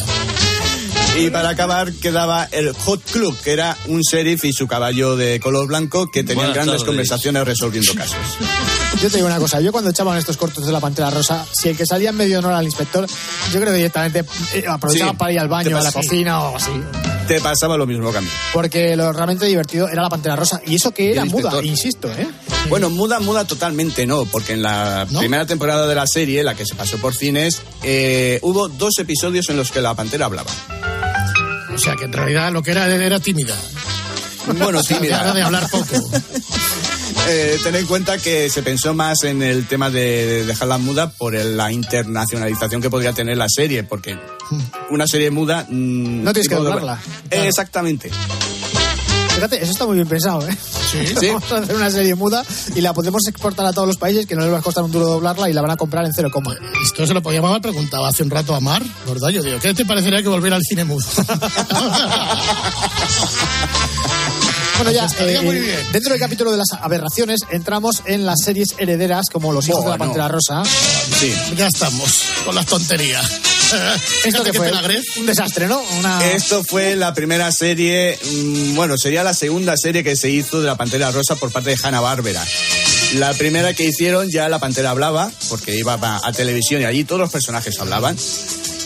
Y para acabar quedaba el Hot Club, que era un sheriff y su caballo de color blanco que tenían Buenas grandes tardes. conversaciones resolviendo casos. Yo te digo una cosa, yo cuando echaban estos cortos de la Pantera Rosa, si el que salía en medio honor al inspector, yo creo que directamente eh, aprovechaban Sí, para ir al baño, a la cocina o algo así. Te pasaba lo mismo que a mí. Porque lo realmente divertido era la Pantera Rosa. Y eso que era el muda, insisto, ¿eh? Bueno, muda, muda totalmente no, porque en la ¿No? primera temporada de la serie, la que se pasó por cines, eh, hubo dos episodios en los que la pantera hablaba. O sea, que en realidad lo que era era tímida. Bueno, Era de tímida. hablar poco. Eh, ten en cuenta que se pensó más en el tema de dejarla muda por el- la internacionalización que podría tener la serie, porque una serie muda... mm, No tienes que doblarla. Eh, Exactamente. Fíjate, eso está muy bien pensado, ¿eh? Sí. Vamos a hacer una serie muda y la podemos exportar a todos los países que no les va a costar un duro doblarla y la van a comprar en cero coma. Esto se lo podíamos haber preguntado hace un rato a Mar, ¿verdad? Yo digo, ¿qué te parecería que volviera al cine mudo? Bueno, ya, eh, dentro del capítulo de las aberraciones, entramos en las series herederas como Los Hijos de la Bueno. Pantera Rosa. Sí. Ya estamos con las tonterías. Esto que fue un desastre, ¿no? Una... Esto fue la primera serie, mm, bueno, sería la segunda serie que se hizo de la Pantera Rosa por parte de Hanna-Barbera. La primera que hicieron ya la Pantera hablaba, porque iba a, a televisión y allí todos los personajes hablaban.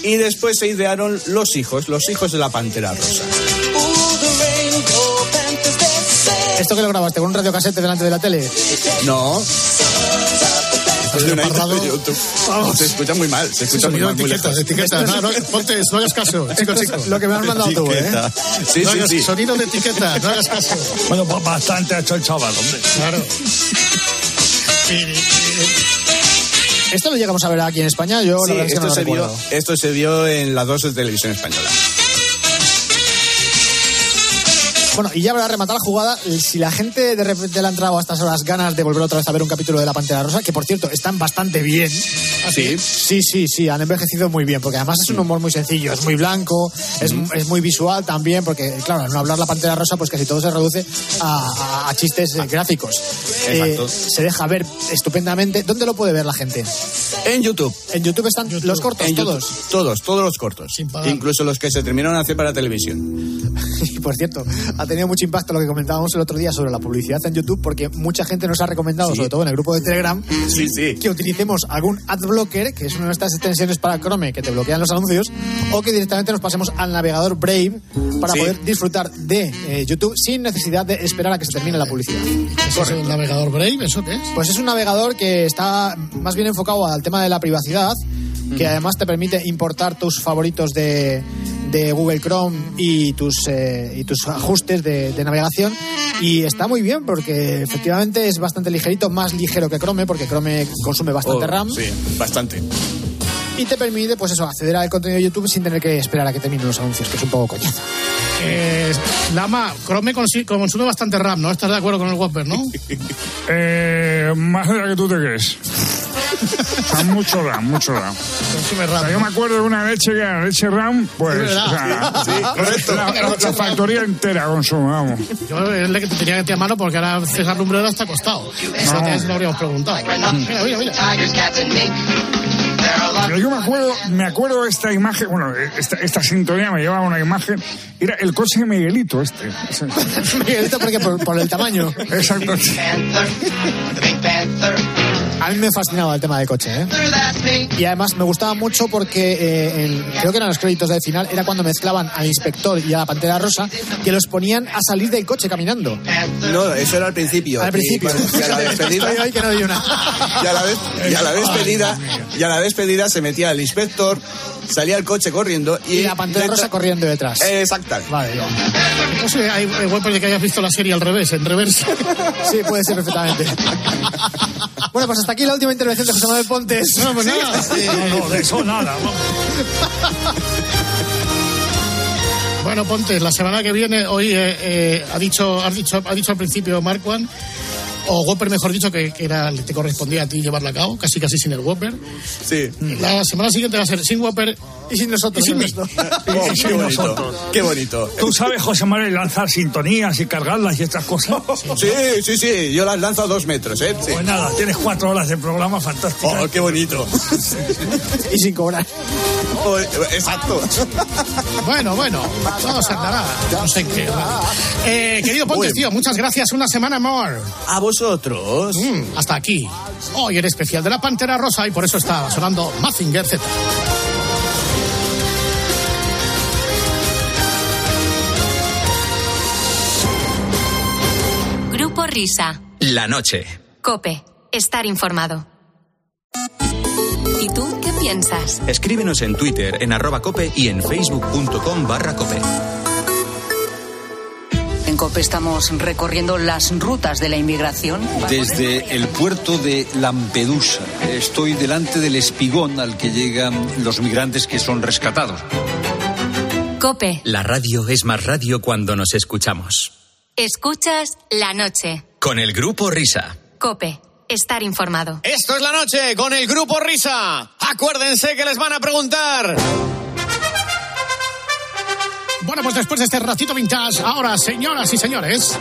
Y después se idearon Los Hijos, Los Hijos de la Pantera Rosa. ¿Esto que lo grabaste con un radiocasete delante de la tele? No. De YouTube. Se escucha muy mal, se escucha muy Sonido mal. muy etiquetas, etiquetas. No, no, ponte, no hagas caso, chico, chico. lo que me has mandado tú, ¿eh? Sí, no sí, hagas sí. Sonido de etiqueta, no hagas caso. Bueno, pues bastante ha hecho el chaval, hombre. Claro. Esto lo llegamos a ver aquí en España, yo Sí, la verdad es que esto, no lo se vio, recuerdo. esto se vio en las dos de televisión española. Bueno, y ya para rematar la jugada, si la gente de repente le ha entrado a estas horas ganas de volver otra vez a ver un capítulo de La Pantera Rosa, que por cierto están bastante bien. Sí. Sí, sí, sí, han envejecido muy bien, porque además es un humor muy sencillo, es muy blanco, es, es muy visual también, porque claro, al no hablar La Pantera Rosa, pues casi todo se reduce a, a- a chistes eh, gráficos. Exacto. Eh, se deja ver estupendamente. ¿Dónde lo puede ver la gente? En YouTube. En YouTube están los cortos, En todos. YouTube. Todos, todos los cortos. pagar. Incluso los que se terminaron de hacer para televisión. Y por cierto, ha tenido mucho impacto lo que comentábamos el otro día sobre la publicidad en YouTube, porque mucha gente nos ha recomendado, Sí. sobre todo en el grupo de Telegram, Sí, sí. que utilicemos algún adblocker, que es una de estas extensiones para Chrome que te bloquean los anuncios, o que directamente nos pasemos al navegador Brave para poder disfrutar de eh, YouTube sin necesidad de esperar a que se termine la publicidad. ¿Eso es el navegador Brave? ¿Eso qué es? Pues es un navegador que está más bien enfocado al tema de la privacidad, que además te permite importar tus favoritos de, de Google Chrome y tus, eh, y tus ajustes de, de navegación. Y está muy bien porque efectivamente es bastante ligerito, más ligero que Chrome, porque Chrome consume bastante Oh, RAM. Sí, bastante. Y te permite, pues eso, acceder al contenido de YouTube sin tener que esperar a que terminen los anuncios, que es un poco coñazo. Eh, Lama, Chrome consume bastante RAM, ¿no? ¿Estás de acuerdo con el Whopper, no? Eh, más de la que tú te crees. O sea, mucho RAM, mucho RAM. Consume O sea, RAM. yo me acuerdo de una leche que era leche RAM, pues. O sea, Sí, correcto. La, la- la factoría entera consume, vamos. Yo es el que te tenía que a mano porque ahora César Lumbrera está acostado. Eso No. lo habríamos preguntado. Mira, mira, mira. Pero yo me acuerdo, me acuerdo de esta imagen, bueno, esta, esta sintonía me llevaba a una imagen, era el coche de Miguelito este. Miguelito, porque por, por el tamaño. Exacto. A mí me fascinaba el tema del coche, ¿eh? Y además me gustaba mucho porque eh, creo que eran los créditos del final, era cuando mezclaban al inspector y a la pantera rosa, que los ponían a salir del coche caminando. No, eso era al principio. Al Y principio. Y a la despedida. Estoy hoy que no doy una. Y a la, vez- y a la despedida, y a la despedida se metía el inspector, salía el coche corriendo y, Y la pantera rosa corriendo detrás. Exacto. Vale, ya. No sé, hay hay Whopper de que hayas visto la serie al revés, en reversa. Sí, puede ser perfectamente. Bueno, pues hasta aquí la última intervención de José Manuel Pontes. No, pues nada. No, no, de eso nada. Bueno, Pontes, la semana que viene, hoy eh, eh, ha dicho, has dicho, ha dicho al principio Marquand, o Whopper mejor dicho, que, que era, te correspondía a ti llevarla a cabo, casi casi sin el Whopper. Sí. La semana siguiente va a ser sin Whopper Y sin nosotros. y sin mí. Oh, Sí, qué bonito. nosotros. Qué bonito. Tú sabes, José Manuel, lanzar sintonías y cargarlas y estas cosas. Sí, sí, sí. Yo las lanzo a dos metros, ¿eh? Sí. Pues nada, tienes cuatro horas de programa fantástico. Oh, qué bonito. Y sin cobrar. Oh, exacto. Bueno, bueno, todo se andará. No sé en qué. Eh, querido Pontes, tío, muchas gracias. Una semana more. A vosotros. Mm, hasta aquí. Hoy el especial de la Pantera Rosa y por eso está sonando Mazinger Z. Grupo Risa. La noche. Cope. Estar informado. ¿Y tú qué piensas? Escríbenos en Twitter en arroba cope y en facebook.com barra cope. En COPE estamos recorriendo las rutas de la inmigración. Desde el puerto de Lampedusa estoy delante del espigón al que llegan los migrantes que son rescatados. Cope. La radio es más radio cuando nos escuchamos. Escuchas la noche. Con el grupo Risa. Cope. Estar informado. Esto es la noche con el grupo Risa. Acuérdense que les van a preguntar. Bueno, pues después de este ratito vintage, ahora, señoras y señores,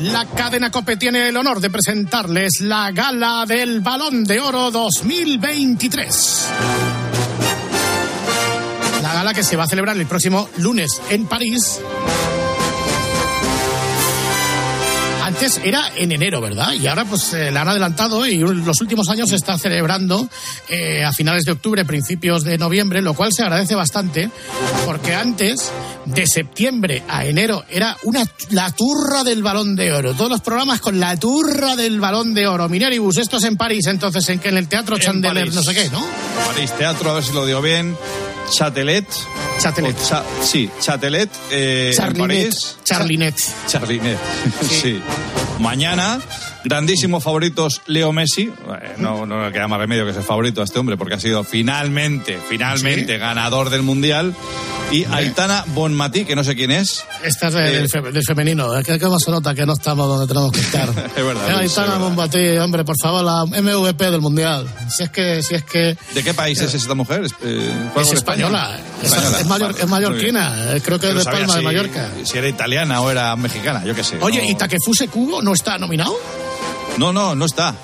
la cadena Cope tiene el honor de presentarles la gala del Balón de Oro 2023. La gala que se va a celebrar el próximo lunes en París. Antes era en enero, ¿verdad? Y ahora pues eh, la han adelantado y los últimos años se está celebrando eh, a finales de octubre, principios de noviembre, lo cual se agradece bastante porque antes de septiembre a enero era una la turra del balón de oro. Todos los programas con la turra del balón de oro. Mineribus, esto es en París, entonces en que en el Teatro En Chandeler, París. no sé qué, ¿no? París Teatro, a ver si lo digo bien. Chatelet. Chatelet. Cha- sí, Chatelet. Eh, en Charlinet. París. Charlinet. Charlinet. Sí. Mañana, grandísimos favoritos Leo Messi. Eh, No, no le queda más remedio que ser favorito a este hombre porque ha sido finalmente, finalmente Sí. ganador del mundial. Y Aitana Bonmatí, que no sé quién es. Esta es del, Eh, fe- del femenino. Es que cómo se nota que no estamos donde tenemos que estar. Es verdad, Eh, Aitana es verdad. Bonmatí, hombre, por favor, la MVP del Mundial. Si es que, si es que ¿De qué país es esta mujer? Es, eh, ¿juega es con española. Es, Española. es mallor- Vale, es mallorquina. Eh, Creo que es de Palma de si- Mallorca. Si era italiana o era mexicana, yo qué sé. Oye, no- ¿y Takefuse Kubo no está nominado? No, no, no está.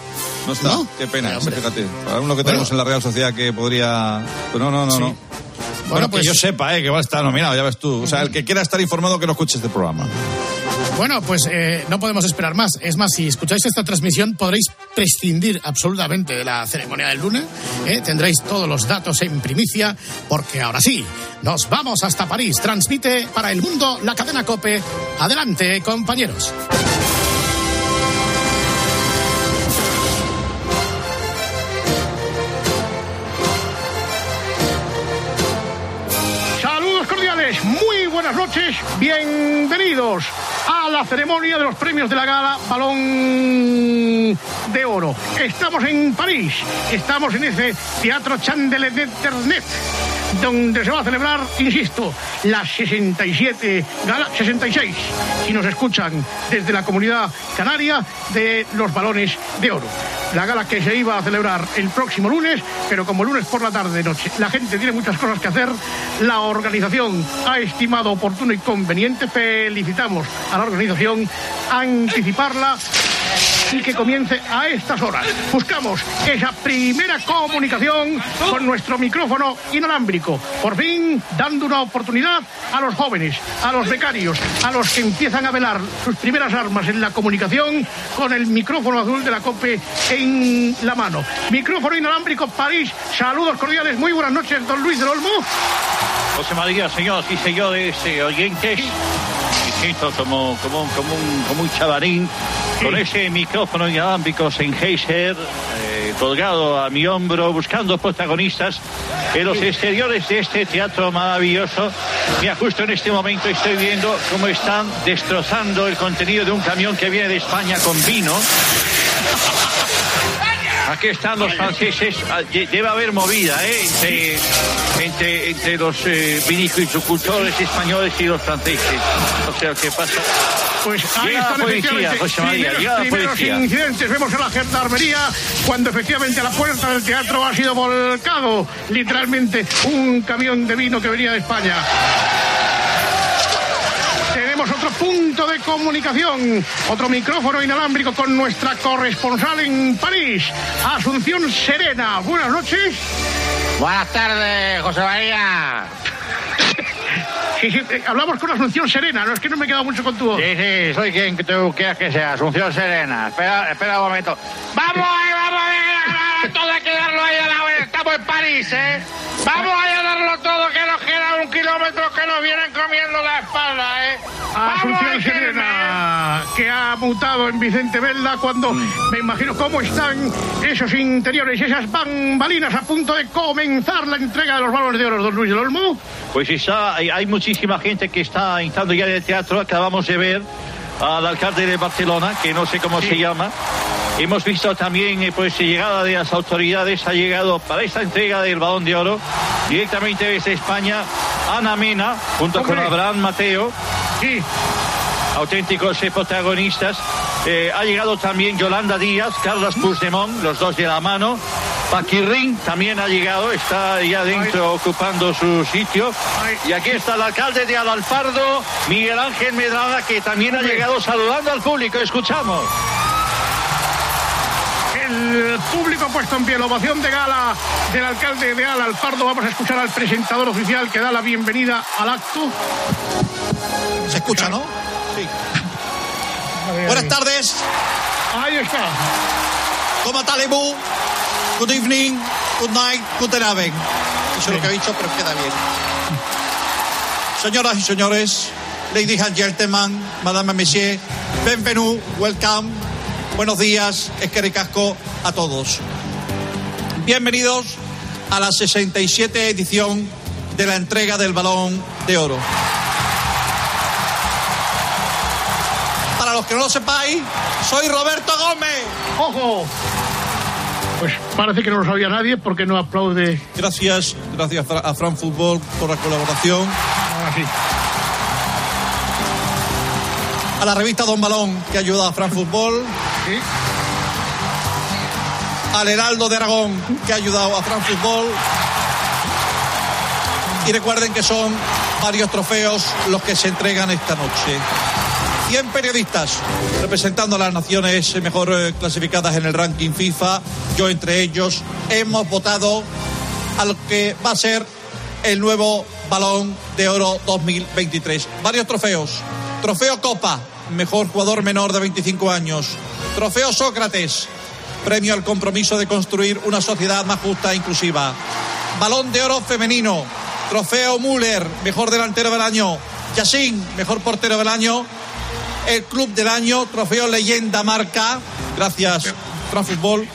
No está. ¿No? Qué pena, Eh, hombre. fíjate. Para uno que tenemos en la Real Sociedad que podría. No, no, no, Sí. no. Bueno, pues- que yo sepa, eh, que va a estar nominado, ya ves tú. O sea, el que quiera estar informado que no escuche este programa. Bueno, pues eh, no podemos esperar más. Es más, si escucháis esta transmisión podréis prescindir absolutamente de la ceremonia del lunes. ¿eh? Tendréis todos los datos en primicia, porque ahora sí, nos vamos hasta París. Transmite para el mundo la cadena Cope. Adelante, compañeros. Bienvenidos a la ceremonia de los premios de la gala Balón de Oro. Estamos en París, estamos en ese Teatro Chandelet de Internet, donde se va a celebrar, insisto, la 67 gala, 66, si nos escuchan desde la comunidad canaria, de los balones de oro. La gala que se iba a celebrar el próximo lunes, pero como lunes por la tarde noche, la gente tiene muchas cosas que hacer, la organización ha estimado oportuno y conveniente, felicitamos a la organización, anticiparla y que comience a estas horas. Buscamos esa primera comunicación con nuestro micrófono inalámbrico. Por fin, dando una oportunidad a los jóvenes, a los becarios, a los que empiezan a velar sus primeras armas en la comunicación con el micrófono azul de la COPE en la mano. Micrófono inalámbrico París. Saludos cordiales. Muy buenas noches, don Luis del Olmo. José María, señoras y señores oyentes, siento como, como, como, un, como un chavarín con ese micrófono inalámbrico Sennheiser eh, colgado a mi hombro, buscando protagonistas en los exteriores de este teatro maravilloso. Mira, justo en este momento estoy viendo cómo están destrozando el contenido de un camión que viene de España con vino. Aquí están los franceses. Ah, de- Debe haber movida ¿eh? entre, entre, entre los eh, vinicultores españoles y los franceses. O sea, ¿qué pasa? Pues ahí Llega están la policía, José María, primeros, llega la primeros policía. incidentes. Vemos a la gendarmería cuando efectivamente la puerta del teatro ha sido volcado literalmente un camión de vino que venía de España. Punto de comunicación, otro micrófono inalámbrico con nuestra corresponsal en París, Asunción Serena. Buenas noches. Buenas tardes, José María. Sí, sí, eh, hablamos con Asunción Serena, no es que no me he quedado mucho con tu voz. Sí, sí, soy quien tú quieras que sea, Asunción Serena. Espera, espera un momento. ¡Vamos ahí, vamos ahí! Todo hay que darlo ahí a la vez. Estamos en París, ¿eh? Vamos a darlo todo, que nos queda un kilómetro que nos vienen comiendo la espalda, ¿eh? Vamos Asunción ahí, Serena, que ha mutado en Vicente Velda cuando me imagino cómo están esos interiores, esas bambalinas a punto de comenzar la entrega de los balones de oro, don Luis del Olmo. Pues está, hay, hay muchísima gente que está entrando ya en el teatro. Acabamos de ver al alcalde de Barcelona, que no sé cómo se llama. Hemos visto también eh, pues llegada de las autoridades, ha llegado para esta entrega del balón de oro directamente desde España Ana Mena junto con. Abraham Mateo. Sí. Auténticos eh, protagonistas. Eh, ha llegado también Yolanda Díaz, Carlos Puigdemont, los dos de la mano. Paquirrín también ha llegado, está ya dentro ocupando su sitio. Y aquí está el alcalde de Alalfardo, Miguel Ángel Medrada, que también ha llegado saludando al público. Escuchamos. El público puesto en pie, la ovación de gala del alcalde de Al Alfardo. Vamos a escuchar al presentador oficial que da la bienvenida al acto. Se escucha, ¿no? Sí. Buenas tardes. Ahí está. ¿Cómo? Good evening, good night, good Abend. Eso es lo que he dicho, pero queda bien. Señoras y señores, ladies and gentlemen, madame monsieur, bienvenue, welcome, buenos días, es que a todos. Bienvenidos a la 67 edición de la entrega del Balón de Oro. Para los que no lo sepáis, soy Roberto Gómez. ¡Ojo! Pues parece que no lo sabía nadie porque no aplaude. Gracias, gracias a Fran Fútbol por la colaboración. Ahora sí. A la revista Don Balón que ayuda a Fran Fútbol. Al Heraldo de Aragón que ha ayudado a Fran Fútbol. Y recuerden que son varios trofeos los que se entregan esta noche. 100 periodistas representando a las naciones mejor eh, clasificadas en el ranking FIFA. Yo entre ellos hemos votado a lo que va a ser el nuevo Balón de Oro 2023. Varios trofeos. Trofeo Copa, mejor jugador menor de 25 años. Trofeo Sócrates, premio al compromiso de construir una sociedad más justa e inclusiva. Balón de Oro femenino. Trofeo Müller, mejor delantero del año. Yassin, mejor portero del año. El Club del Año, Trofeo Leyenda Marca. Gracias, Fran Fútbol.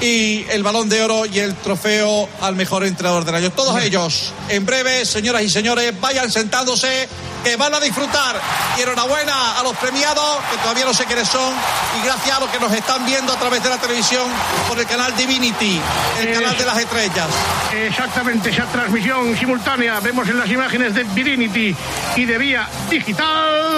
Y el Balón de Oro y el Trofeo al Mejor Entrenador del Año. Todos ellos, en breve, señoras y señores, vayan sentándose, que van a disfrutar. Y enhorabuena a los premiados, que todavía no sé quiénes son. Y gracias a los que nos están viendo a través de la televisión por el canal Divinity, el canal de las estrellas. Exactamente, esa transmisión simultánea. Vemos en las imágenes de Divinity y de Vía Digital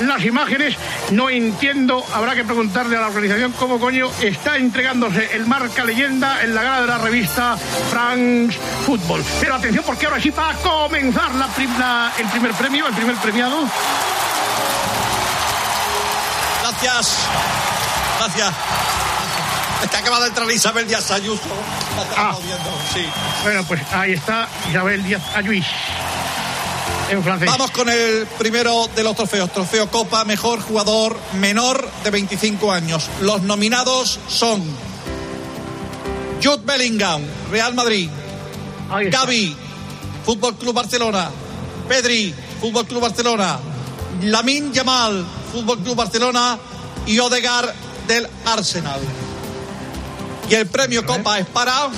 las imágenes. No entiendo, habrá que preguntarle a la organización cómo coño está entregándose el marca leyenda en la gala de la revista France Football. Pero atención, porque ahora sí va a comenzar la prim- la- el primer premio, el primer premiado. Gracias. Gracias. Es que acaba de entrar Isabel Díaz Ayuso. La viendo, sí. Bueno, pues ahí está Isabel Díaz Ayuís. En francés. Vamos con el primero de los trofeos. Trofeo Copa, mejor jugador menor de 25 años. Los nominados son Jude Bellingham, Real Madrid. Gaby, Fútbol Club Barcelona. Pedri, Fútbol Club Barcelona. Lamin Yamal, Fútbol Club Barcelona. Y Odegar del Arsenal. Y el premio Copa es para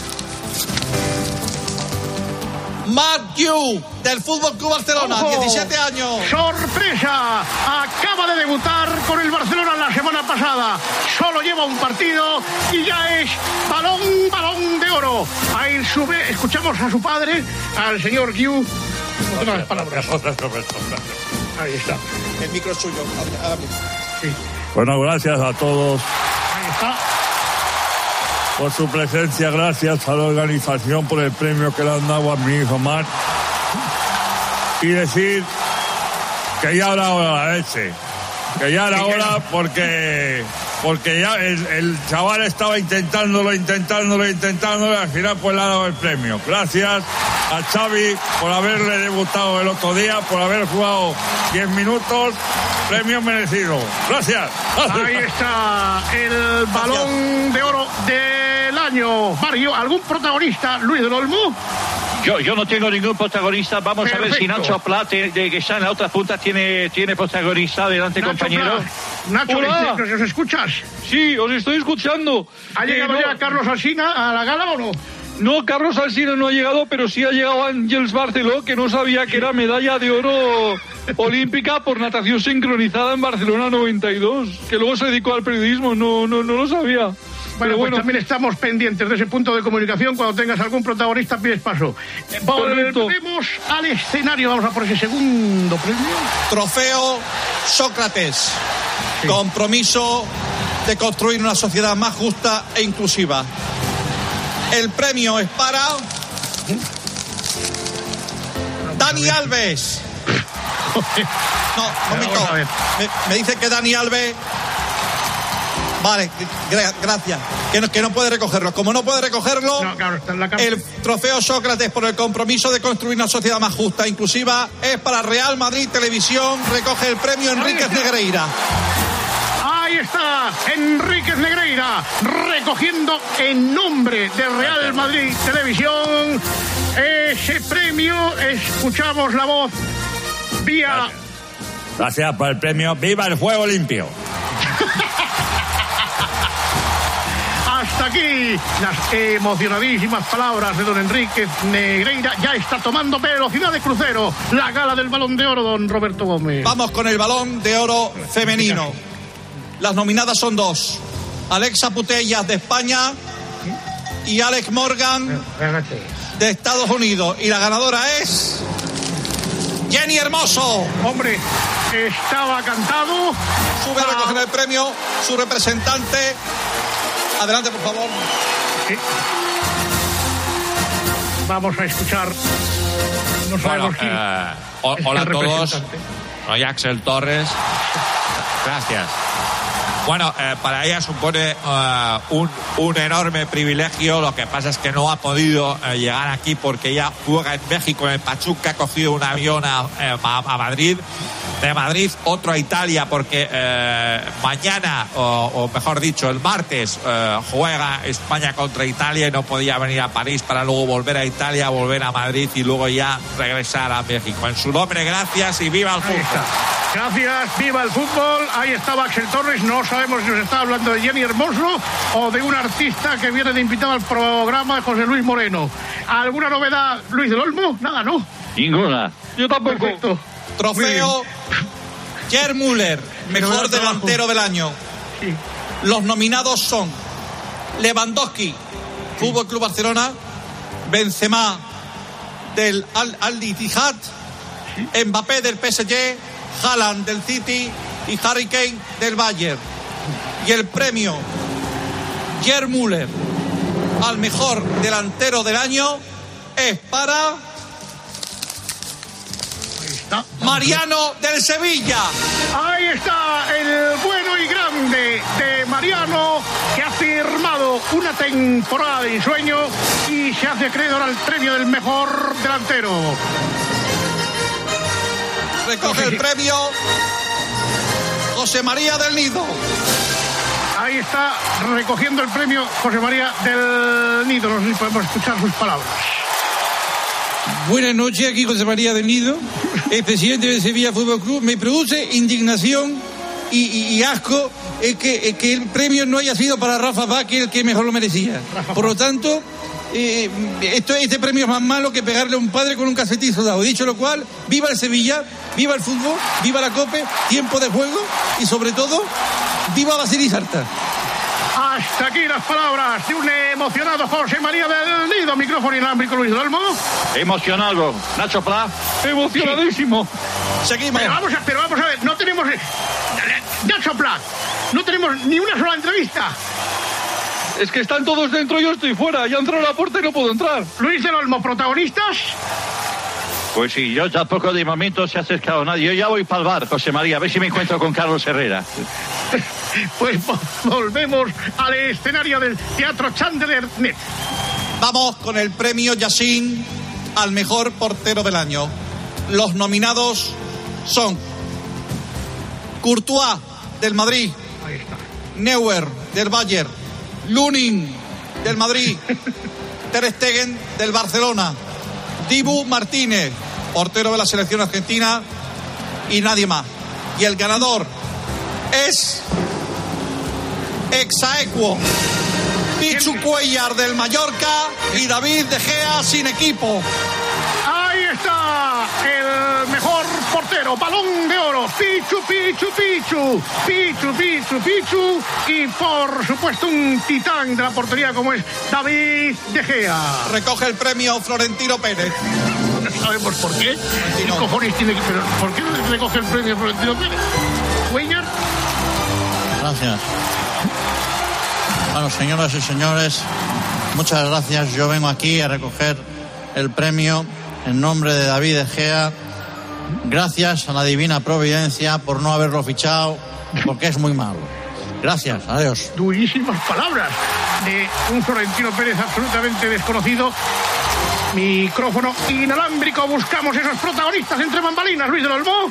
Mark Yu del Fútbol Club Barcelona, ¡Ojo! 17 años. ¡Sorpresa! Acaba de debutar con el Barcelona la semana pasada. Solo lleva un partido y ya es balón, balón de oro. Ahí sube, escuchamos a su padre, al señor Guiu. Ahí está. El micro es suyo. Bueno, gracias a todos. Por su presencia, gracias a la organización por el premio que le han dado a mi hijo Marc. Y decir que ya era hora leche. Que ya era hora porque, porque ya el, chaval estaba intentándolo, intentándolo, intentándolo y al final pues le ha dado el premio. Gracias a Xavi por haberle debutado el otro día, por haber jugado 10 minutos. Premio merecido. Gracias. Ahí está el balón de oro del año. Mario, ¿algún protagonista, Luis del Olmo? Yo, yo no tengo ningún protagonista. Vamos a ver si. Nacho Plat, de, que está en la otra punta, tiene, tiene protagonista. Adelante, Nacho compañero. Plat. Nacho, Hola. ¿nos escuchas? Sí, os estoy escuchando. ¿Ha Eh, llegado no- ya Carlos Alsina a la gala o no? No, Carlos Alsina no ha llegado, pero sí ha llegado Ángels Barceló, que no sabía que era medalla de oro olímpica por natación sincronizada en Barcelona 92, que luego se dedicó al periodismo, no, no, no lo sabía. Bueno, Pero pues bueno, también estamos pendientes de ese punto de comunicación. Cuando tengas algún protagonista, pides paso. Eh. Volvemos al escenario. Vamos a por ese segundo premio. Trofeo Sócrates. Compromiso de construir una sociedad más justa e inclusiva. El premio es para Dani Alves. No, momento. Me, me dice que Dani Alves. Vale, gra- gracias. Que no, que no puede recogerlo. Como no puede recogerlo, el trofeo Sócrates por el compromiso de construir una sociedad más justa e inclusiva es para Real Madrid Televisión. Recoge el premio Enríquez Negreira. Ahí está Enríquez Negreira recogiendo en nombre de Real Madrid Televisión ese premio. Escuchamos la voz vía. Gracias por el premio. ¡Viva el juego limpio! Hasta aquí las emocionadísimas palabras de don Enríquez Negreira. Ya está tomando velocidad de crucero la gala del balón de oro, don Roberto Gómez. Vamos con el balón de oro femenino. Las nominadas son dos. Alexa Putellas de España y Alex Morgan de Estados Unidos. Y la ganadora es Jenny Hermoso. Hombre, estaba cantado. Sube a recoger el premio su representante. Adelante, por favor. Vamos a escuchar. No Bueno, sabemos quién. eh, hola a todos. Soy Axel Torres. Gracias. Bueno, eh, para ella supone eh, un, un enorme privilegio. Lo que pasa es que no ha podido eh, llegar aquí porque ella juega en México, en Pachuca, ha cogido un avión a, eh, a- a Madrid. De Madrid, otro a Italia, porque eh, mañana, o, o mejor dicho, el martes, juega España contra Italia y no podía venir a París para luego volver a Italia, volver a Madrid y luego ya regresar a México. En su nombre, gracias y viva el fútbol. Gracias, viva el fútbol. Ahí estaba Axel Torres. No sabemos si nos está hablando de Jenny Hermoso o de un artista que viene de invitado al programa José Luis Moreno. ¿Alguna novedad, Luis del Olmo? Nada, ¿no? Ninguna. Yo tampoco. Trofeo Ger Müller, mejor delantero del año. Los nominados son Lewandowski, Fútbol Club Barcelona, Benzema del Al, Al Ittihad, Mbappé del PSG, Haaland del City y Harry Kane del Bayern. Y el premio Ger Müller al mejor delantero del año es para Mariano del Sevilla. Ahí está el bueno y grande de Mariano, que ha firmado una temporada de ensueño y se hace acreedor al premio del mejor delantero. Recoge el premio José María del Nido. Ahí está recogiendo el premio José María del Nido. No sé si podemos escuchar sus palabras. Buenas noches, aquí José María del Nido, el presidente del Sevilla Fútbol Club. Me produce indignación y, y- y asco es que, es que el premio no haya sido para Rafa Vázquez, el que mejor lo merecía. Por lo tanto, eh, esto, este premio es más malo que pegarle a un padre con un casetizo dado. Dicho lo cual, viva el Sevilla, viva el fútbol, viva la COPE, tiempo de juego y sobre todo, viva Basilis Sarta. Hasta aquí las palabras de un emocionado José María del Nido. Micrófono inalámbrico Luis Dolmo. Emocionado. Nacho Pla. Emocionadísimo. Seguimos. Pero vamos a, pero vamos a ver, no tenemos. eh, Nacho Plat, no tenemos ni una sola entrevista. Es que están todos dentro, yo estoy fuera. Ya entró la puerta y no puedo entrar. Luis del Olmo, protagonistas. Pues sí, yo tampoco de momento se ha acercado nadie. Yo ya voy para el bar, José María, a ver si me encuentro con Carlos Herrera. Pues vo- volvemos al escenario del Teatro Chandler Net. Vamos con el premio Yassin al mejor portero del año. Los nominados son Courtois del Madrid, Neuer del Bayern, Lunin del Madrid, Ter Stegen del Barcelona, Dibu Martínez, portero de la selección argentina y nadie más. Y el ganador es Exaequo, Pichu Cuellar del Mallorca y David De Gea sin equipo. El mejor portero, balón de oro, Pichu, Pichu, Pichu, Pichu, Pichu, Pichu y por supuesto un titán de la portería como es David De Gea. Recoge el premio Florentino Pérez. No sabemos por qué. ¿Qué cojones tiene que pero ¿Por qué no recoge el premio Florentino Pérez? Cuellar. Gracias. Bueno, señoras y señores, muchas gracias. Yo vengo aquí a recoger el premio en nombre de David Egea. Gracias a la divina providencia por no haberlo fichado, porque es muy malo. Gracias, adiós. Durísimas palabras de un Florentino Pérez absolutamente desconocido. Micrófono inalámbrico, buscamos esos protagonistas entre bambalinas, Luis del Olmo.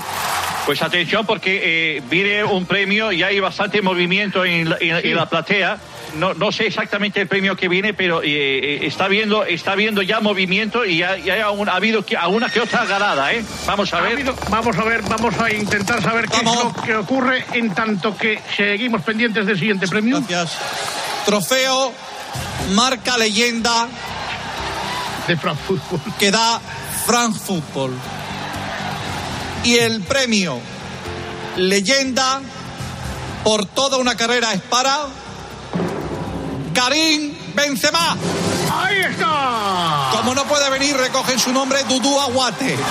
Pues atención porque eh, viene un premio y hay bastante movimiento en la, en- en la platea. No, no sé exactamente el premio que viene, pero eh, eh, está viendo está viendo ya movimiento y ya, ya ha, habido que, alguna que otra ganada, ¿eh? Vamos a ver. Vamos a ver, vamos a intentar saber qué es lo que ocurre en tanto que seguimos pendientes del siguiente premio. Gracias. Trofeo marca leyenda de France Football que da France Football. Y el premio leyenda por toda una carrera es para Karim Benzema. Ahí está. Como no puede venir, recogen su nombre Dudu Aguate.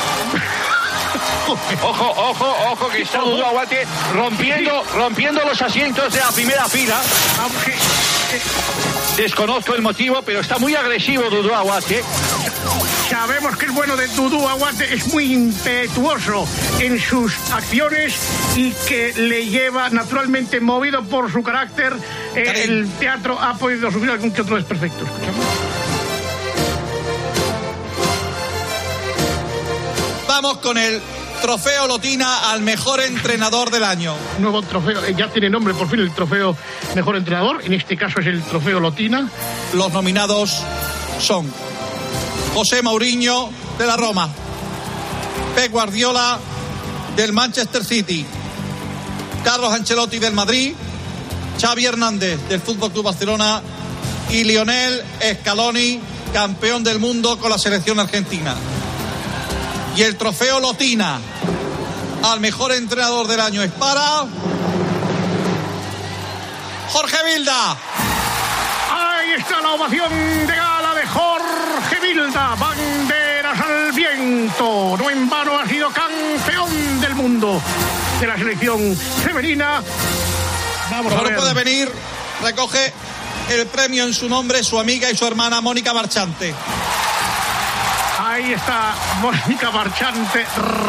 Ojo, ojo, ojo, que está Dudu Aguate rompiendo, rompiendo los asientos de la primera fila. Desconozco el motivo, pero está muy agresivo Dudu Aguate. Sabemos que el bueno de Dudu Aguate es muy impetuoso en sus acciones y que le lleva naturalmente movido por su carácter. eh, el teatro ha podido subir algún que otro desperfecto. Escuchamos. Vamos con el trofeo Lotina al mejor entrenador del año. Nuevo trofeo, eh, ya tiene nombre por fin el trofeo mejor entrenador. En este caso es el trofeo Lotina. Los nominados son José Mourinho de la Roma, Pep Guardiola del Manchester City, Carlos Ancelotti del Madrid, Xavi Hernández del Fútbol Club Barcelona. Y Lionel Scaloni, campeón del mundo con la selección argentina. Y el trofeo Lotina al mejor entrenador del año. Es para Jorge Vilda. Ahí está la ovación de gala de Jorge Banderas al viento. No en vano ha sido campeón del mundo de la selección femenina. Vamos puede venir, recoge el premio en su nombre su amiga y su hermana Mónica Marchante. Ahí está Mónica Marchante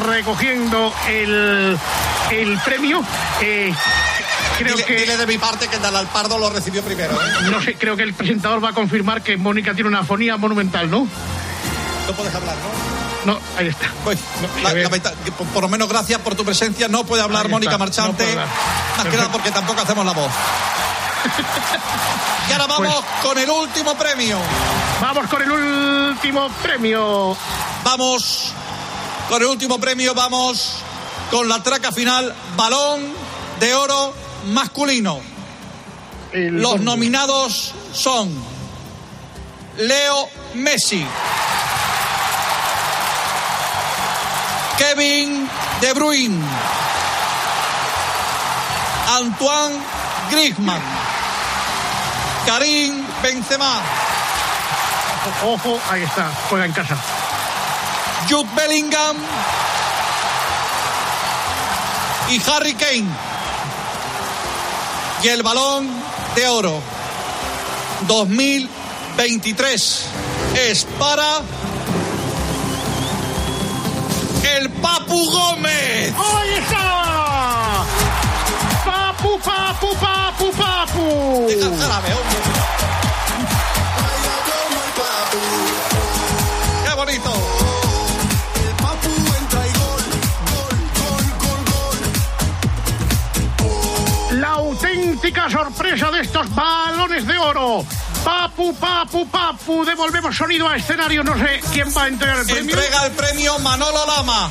recogiendo el, el premio. Eh, creo dile, que. dile de mi parte que Dalal Pardo lo recibió primero. ¿eh? No sé, creo que el presentador va a confirmar que Mónica tiene una afonía monumental, ¿no? No puedes hablar, ¿no? No, ahí está. Pues, la- la por, por lo menos gracias por tu presencia. No puede hablar Ahí Mónica está, Marchante. no más que nada porque tampoco hacemos la voz. y ahora vamos con el último premio. Vamos con el último premio. Vamos con el último premio. Vamos con la traca final. Balón de oro masculino. Los nominados son Leo Messi, Kevin De Bruyne, Antoine Griezmann, Karim Benzema, Ojo, ahí está, juega en casa. Jude Bellingham y Harry Kane. Y el balón de oro 2023 es para el Papu Gómez. ¡Ahí está! ¡Papu, papu, papu, papu! Deja el jarabe, hombre. Auténtica sorpresa de estos balones de oro. Papu papu, papu. Devolvemos sonido a escenario. No sé quién va a entregar el premio. Entrega el premio Manolo Lama.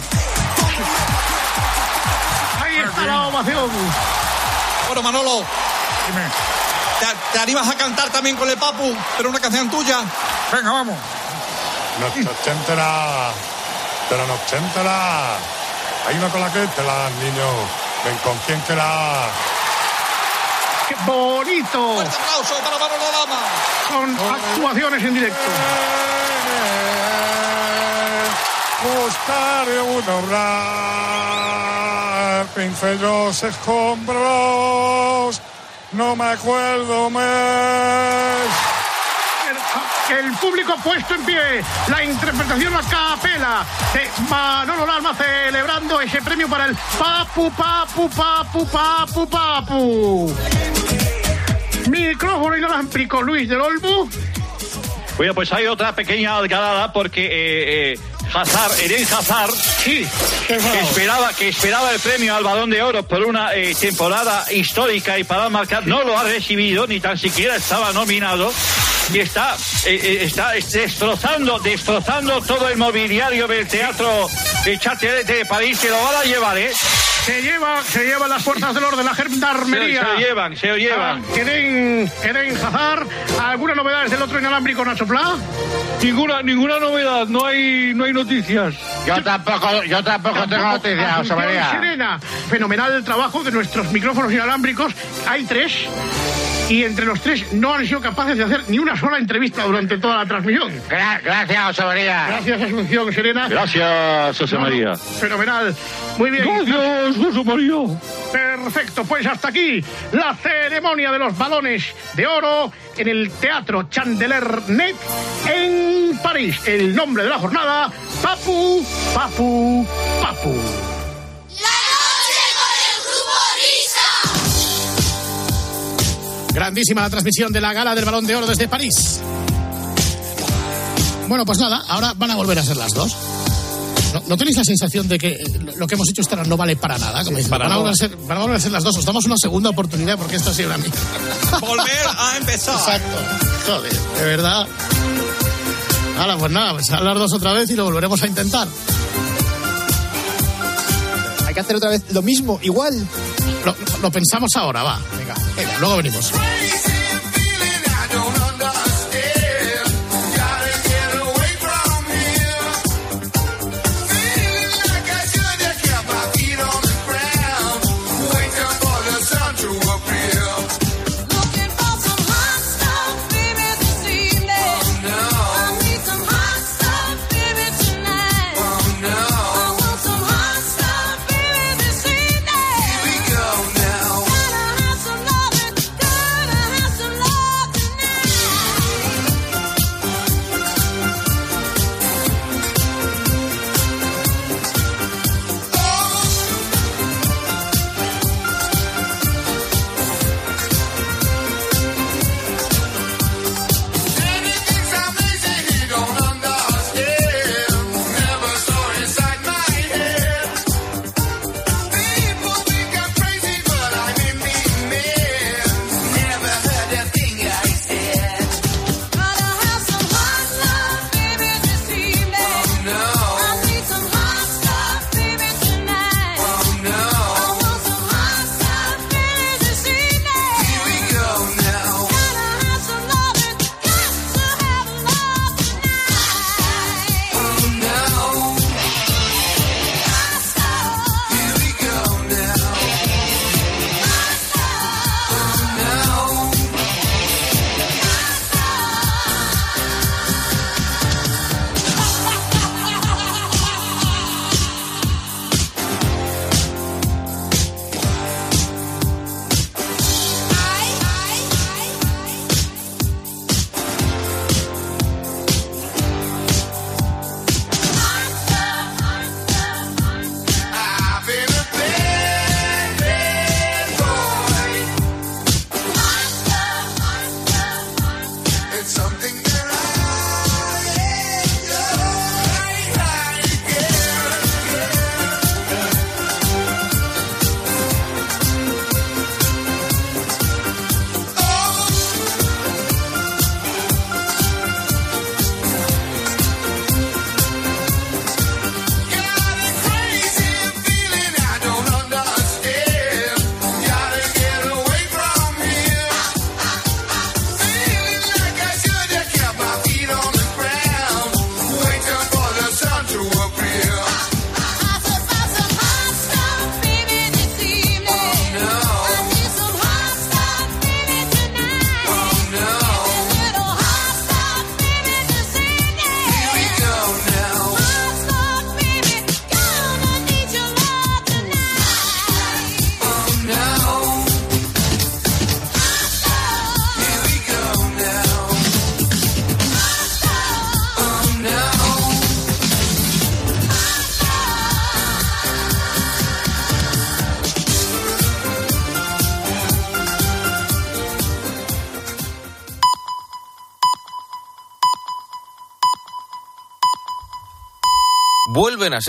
Ahí está la ovación. Bueno, Manolo. ¿Te, te animas a cantar también con el Papu? Pero una canción tuya. Venga, vamos. Noche ochentera, de la noche entera. Hay una con la que te la niño. Ven con quien quieras. ¡Qué bonito! Fuerte aplauso para Manolo Lama. Con actuaciones en directo. Buscaré un obrar, los escombros, no me acuerdo más. El público puesto en pie. La interpretación a capela de Manolo Lama celebrando ese premio para el Papu, Papu, Papu, Papu, Papu. Micrófono inalámbrico Luis del Olmo. Bueno, pues hay otra pequeña algarada porque eh, eh, Hazard, Eren Hazard, sí, que esperaba, que esperaba el premio al Balón de Oro por una eh, temporada histórica y para marcar, no lo ha recibido, ni tan siquiera estaba nominado. Y está, eh, eh, está destrozando, destrozando todo el mobiliario del teatro de Châtelet de París, se lo van a llevar, ¿eh? Se lleva, se llevan las fuerzas del orden, la gendarmería. Se- se lo llevan, se lo llevan. Ah, Eren, Eren Hazard. ¿Alguna novedad del otro inalámbrico, Nacho Pla? Ninguna, ninguna novedad, no hay, no hay noticias. Yo tampoco, yo tampoco tengo noticias, José Asunción María. Serena. Fenomenal el trabajo de nuestros micrófonos inalámbricos. Hay tres. Y entre los tres no han sido capaces de hacer ni una sola entrevista durante toda la transmisión. gracias, José María. Gracias, Asunción Serena. Gracias, José no, María. Fenomenal. Muy bien. Gracias, José María. Perfecto, pues hasta aquí la ceremonia de los balones de oro en el Teatro Chandelier Net en París. El nombre de la jornada, Papu, Papu, Papu. Grandísima la transmisión de la gala del Balón de Oro desde París. Bueno, pues nada, ahora van a volver a ser las dos. ¿No, no tenéis la sensación de que eh, lo que hemos hecho esta no vale para nada? Como dicen, para van, a volver a nada. ser, van a volver a ser las dos. Os damos una segunda oportunidad porque esto ha sido una mierda. Volver a empezar. Exacto. Joder, de verdad. Ahora, pues nada, pues a las dos otra vez y lo volveremos a intentar. Hay que hacer otra vez lo mismo, igual. Lo, lo pensamos ahora, va. Venga, venga, luego venimos.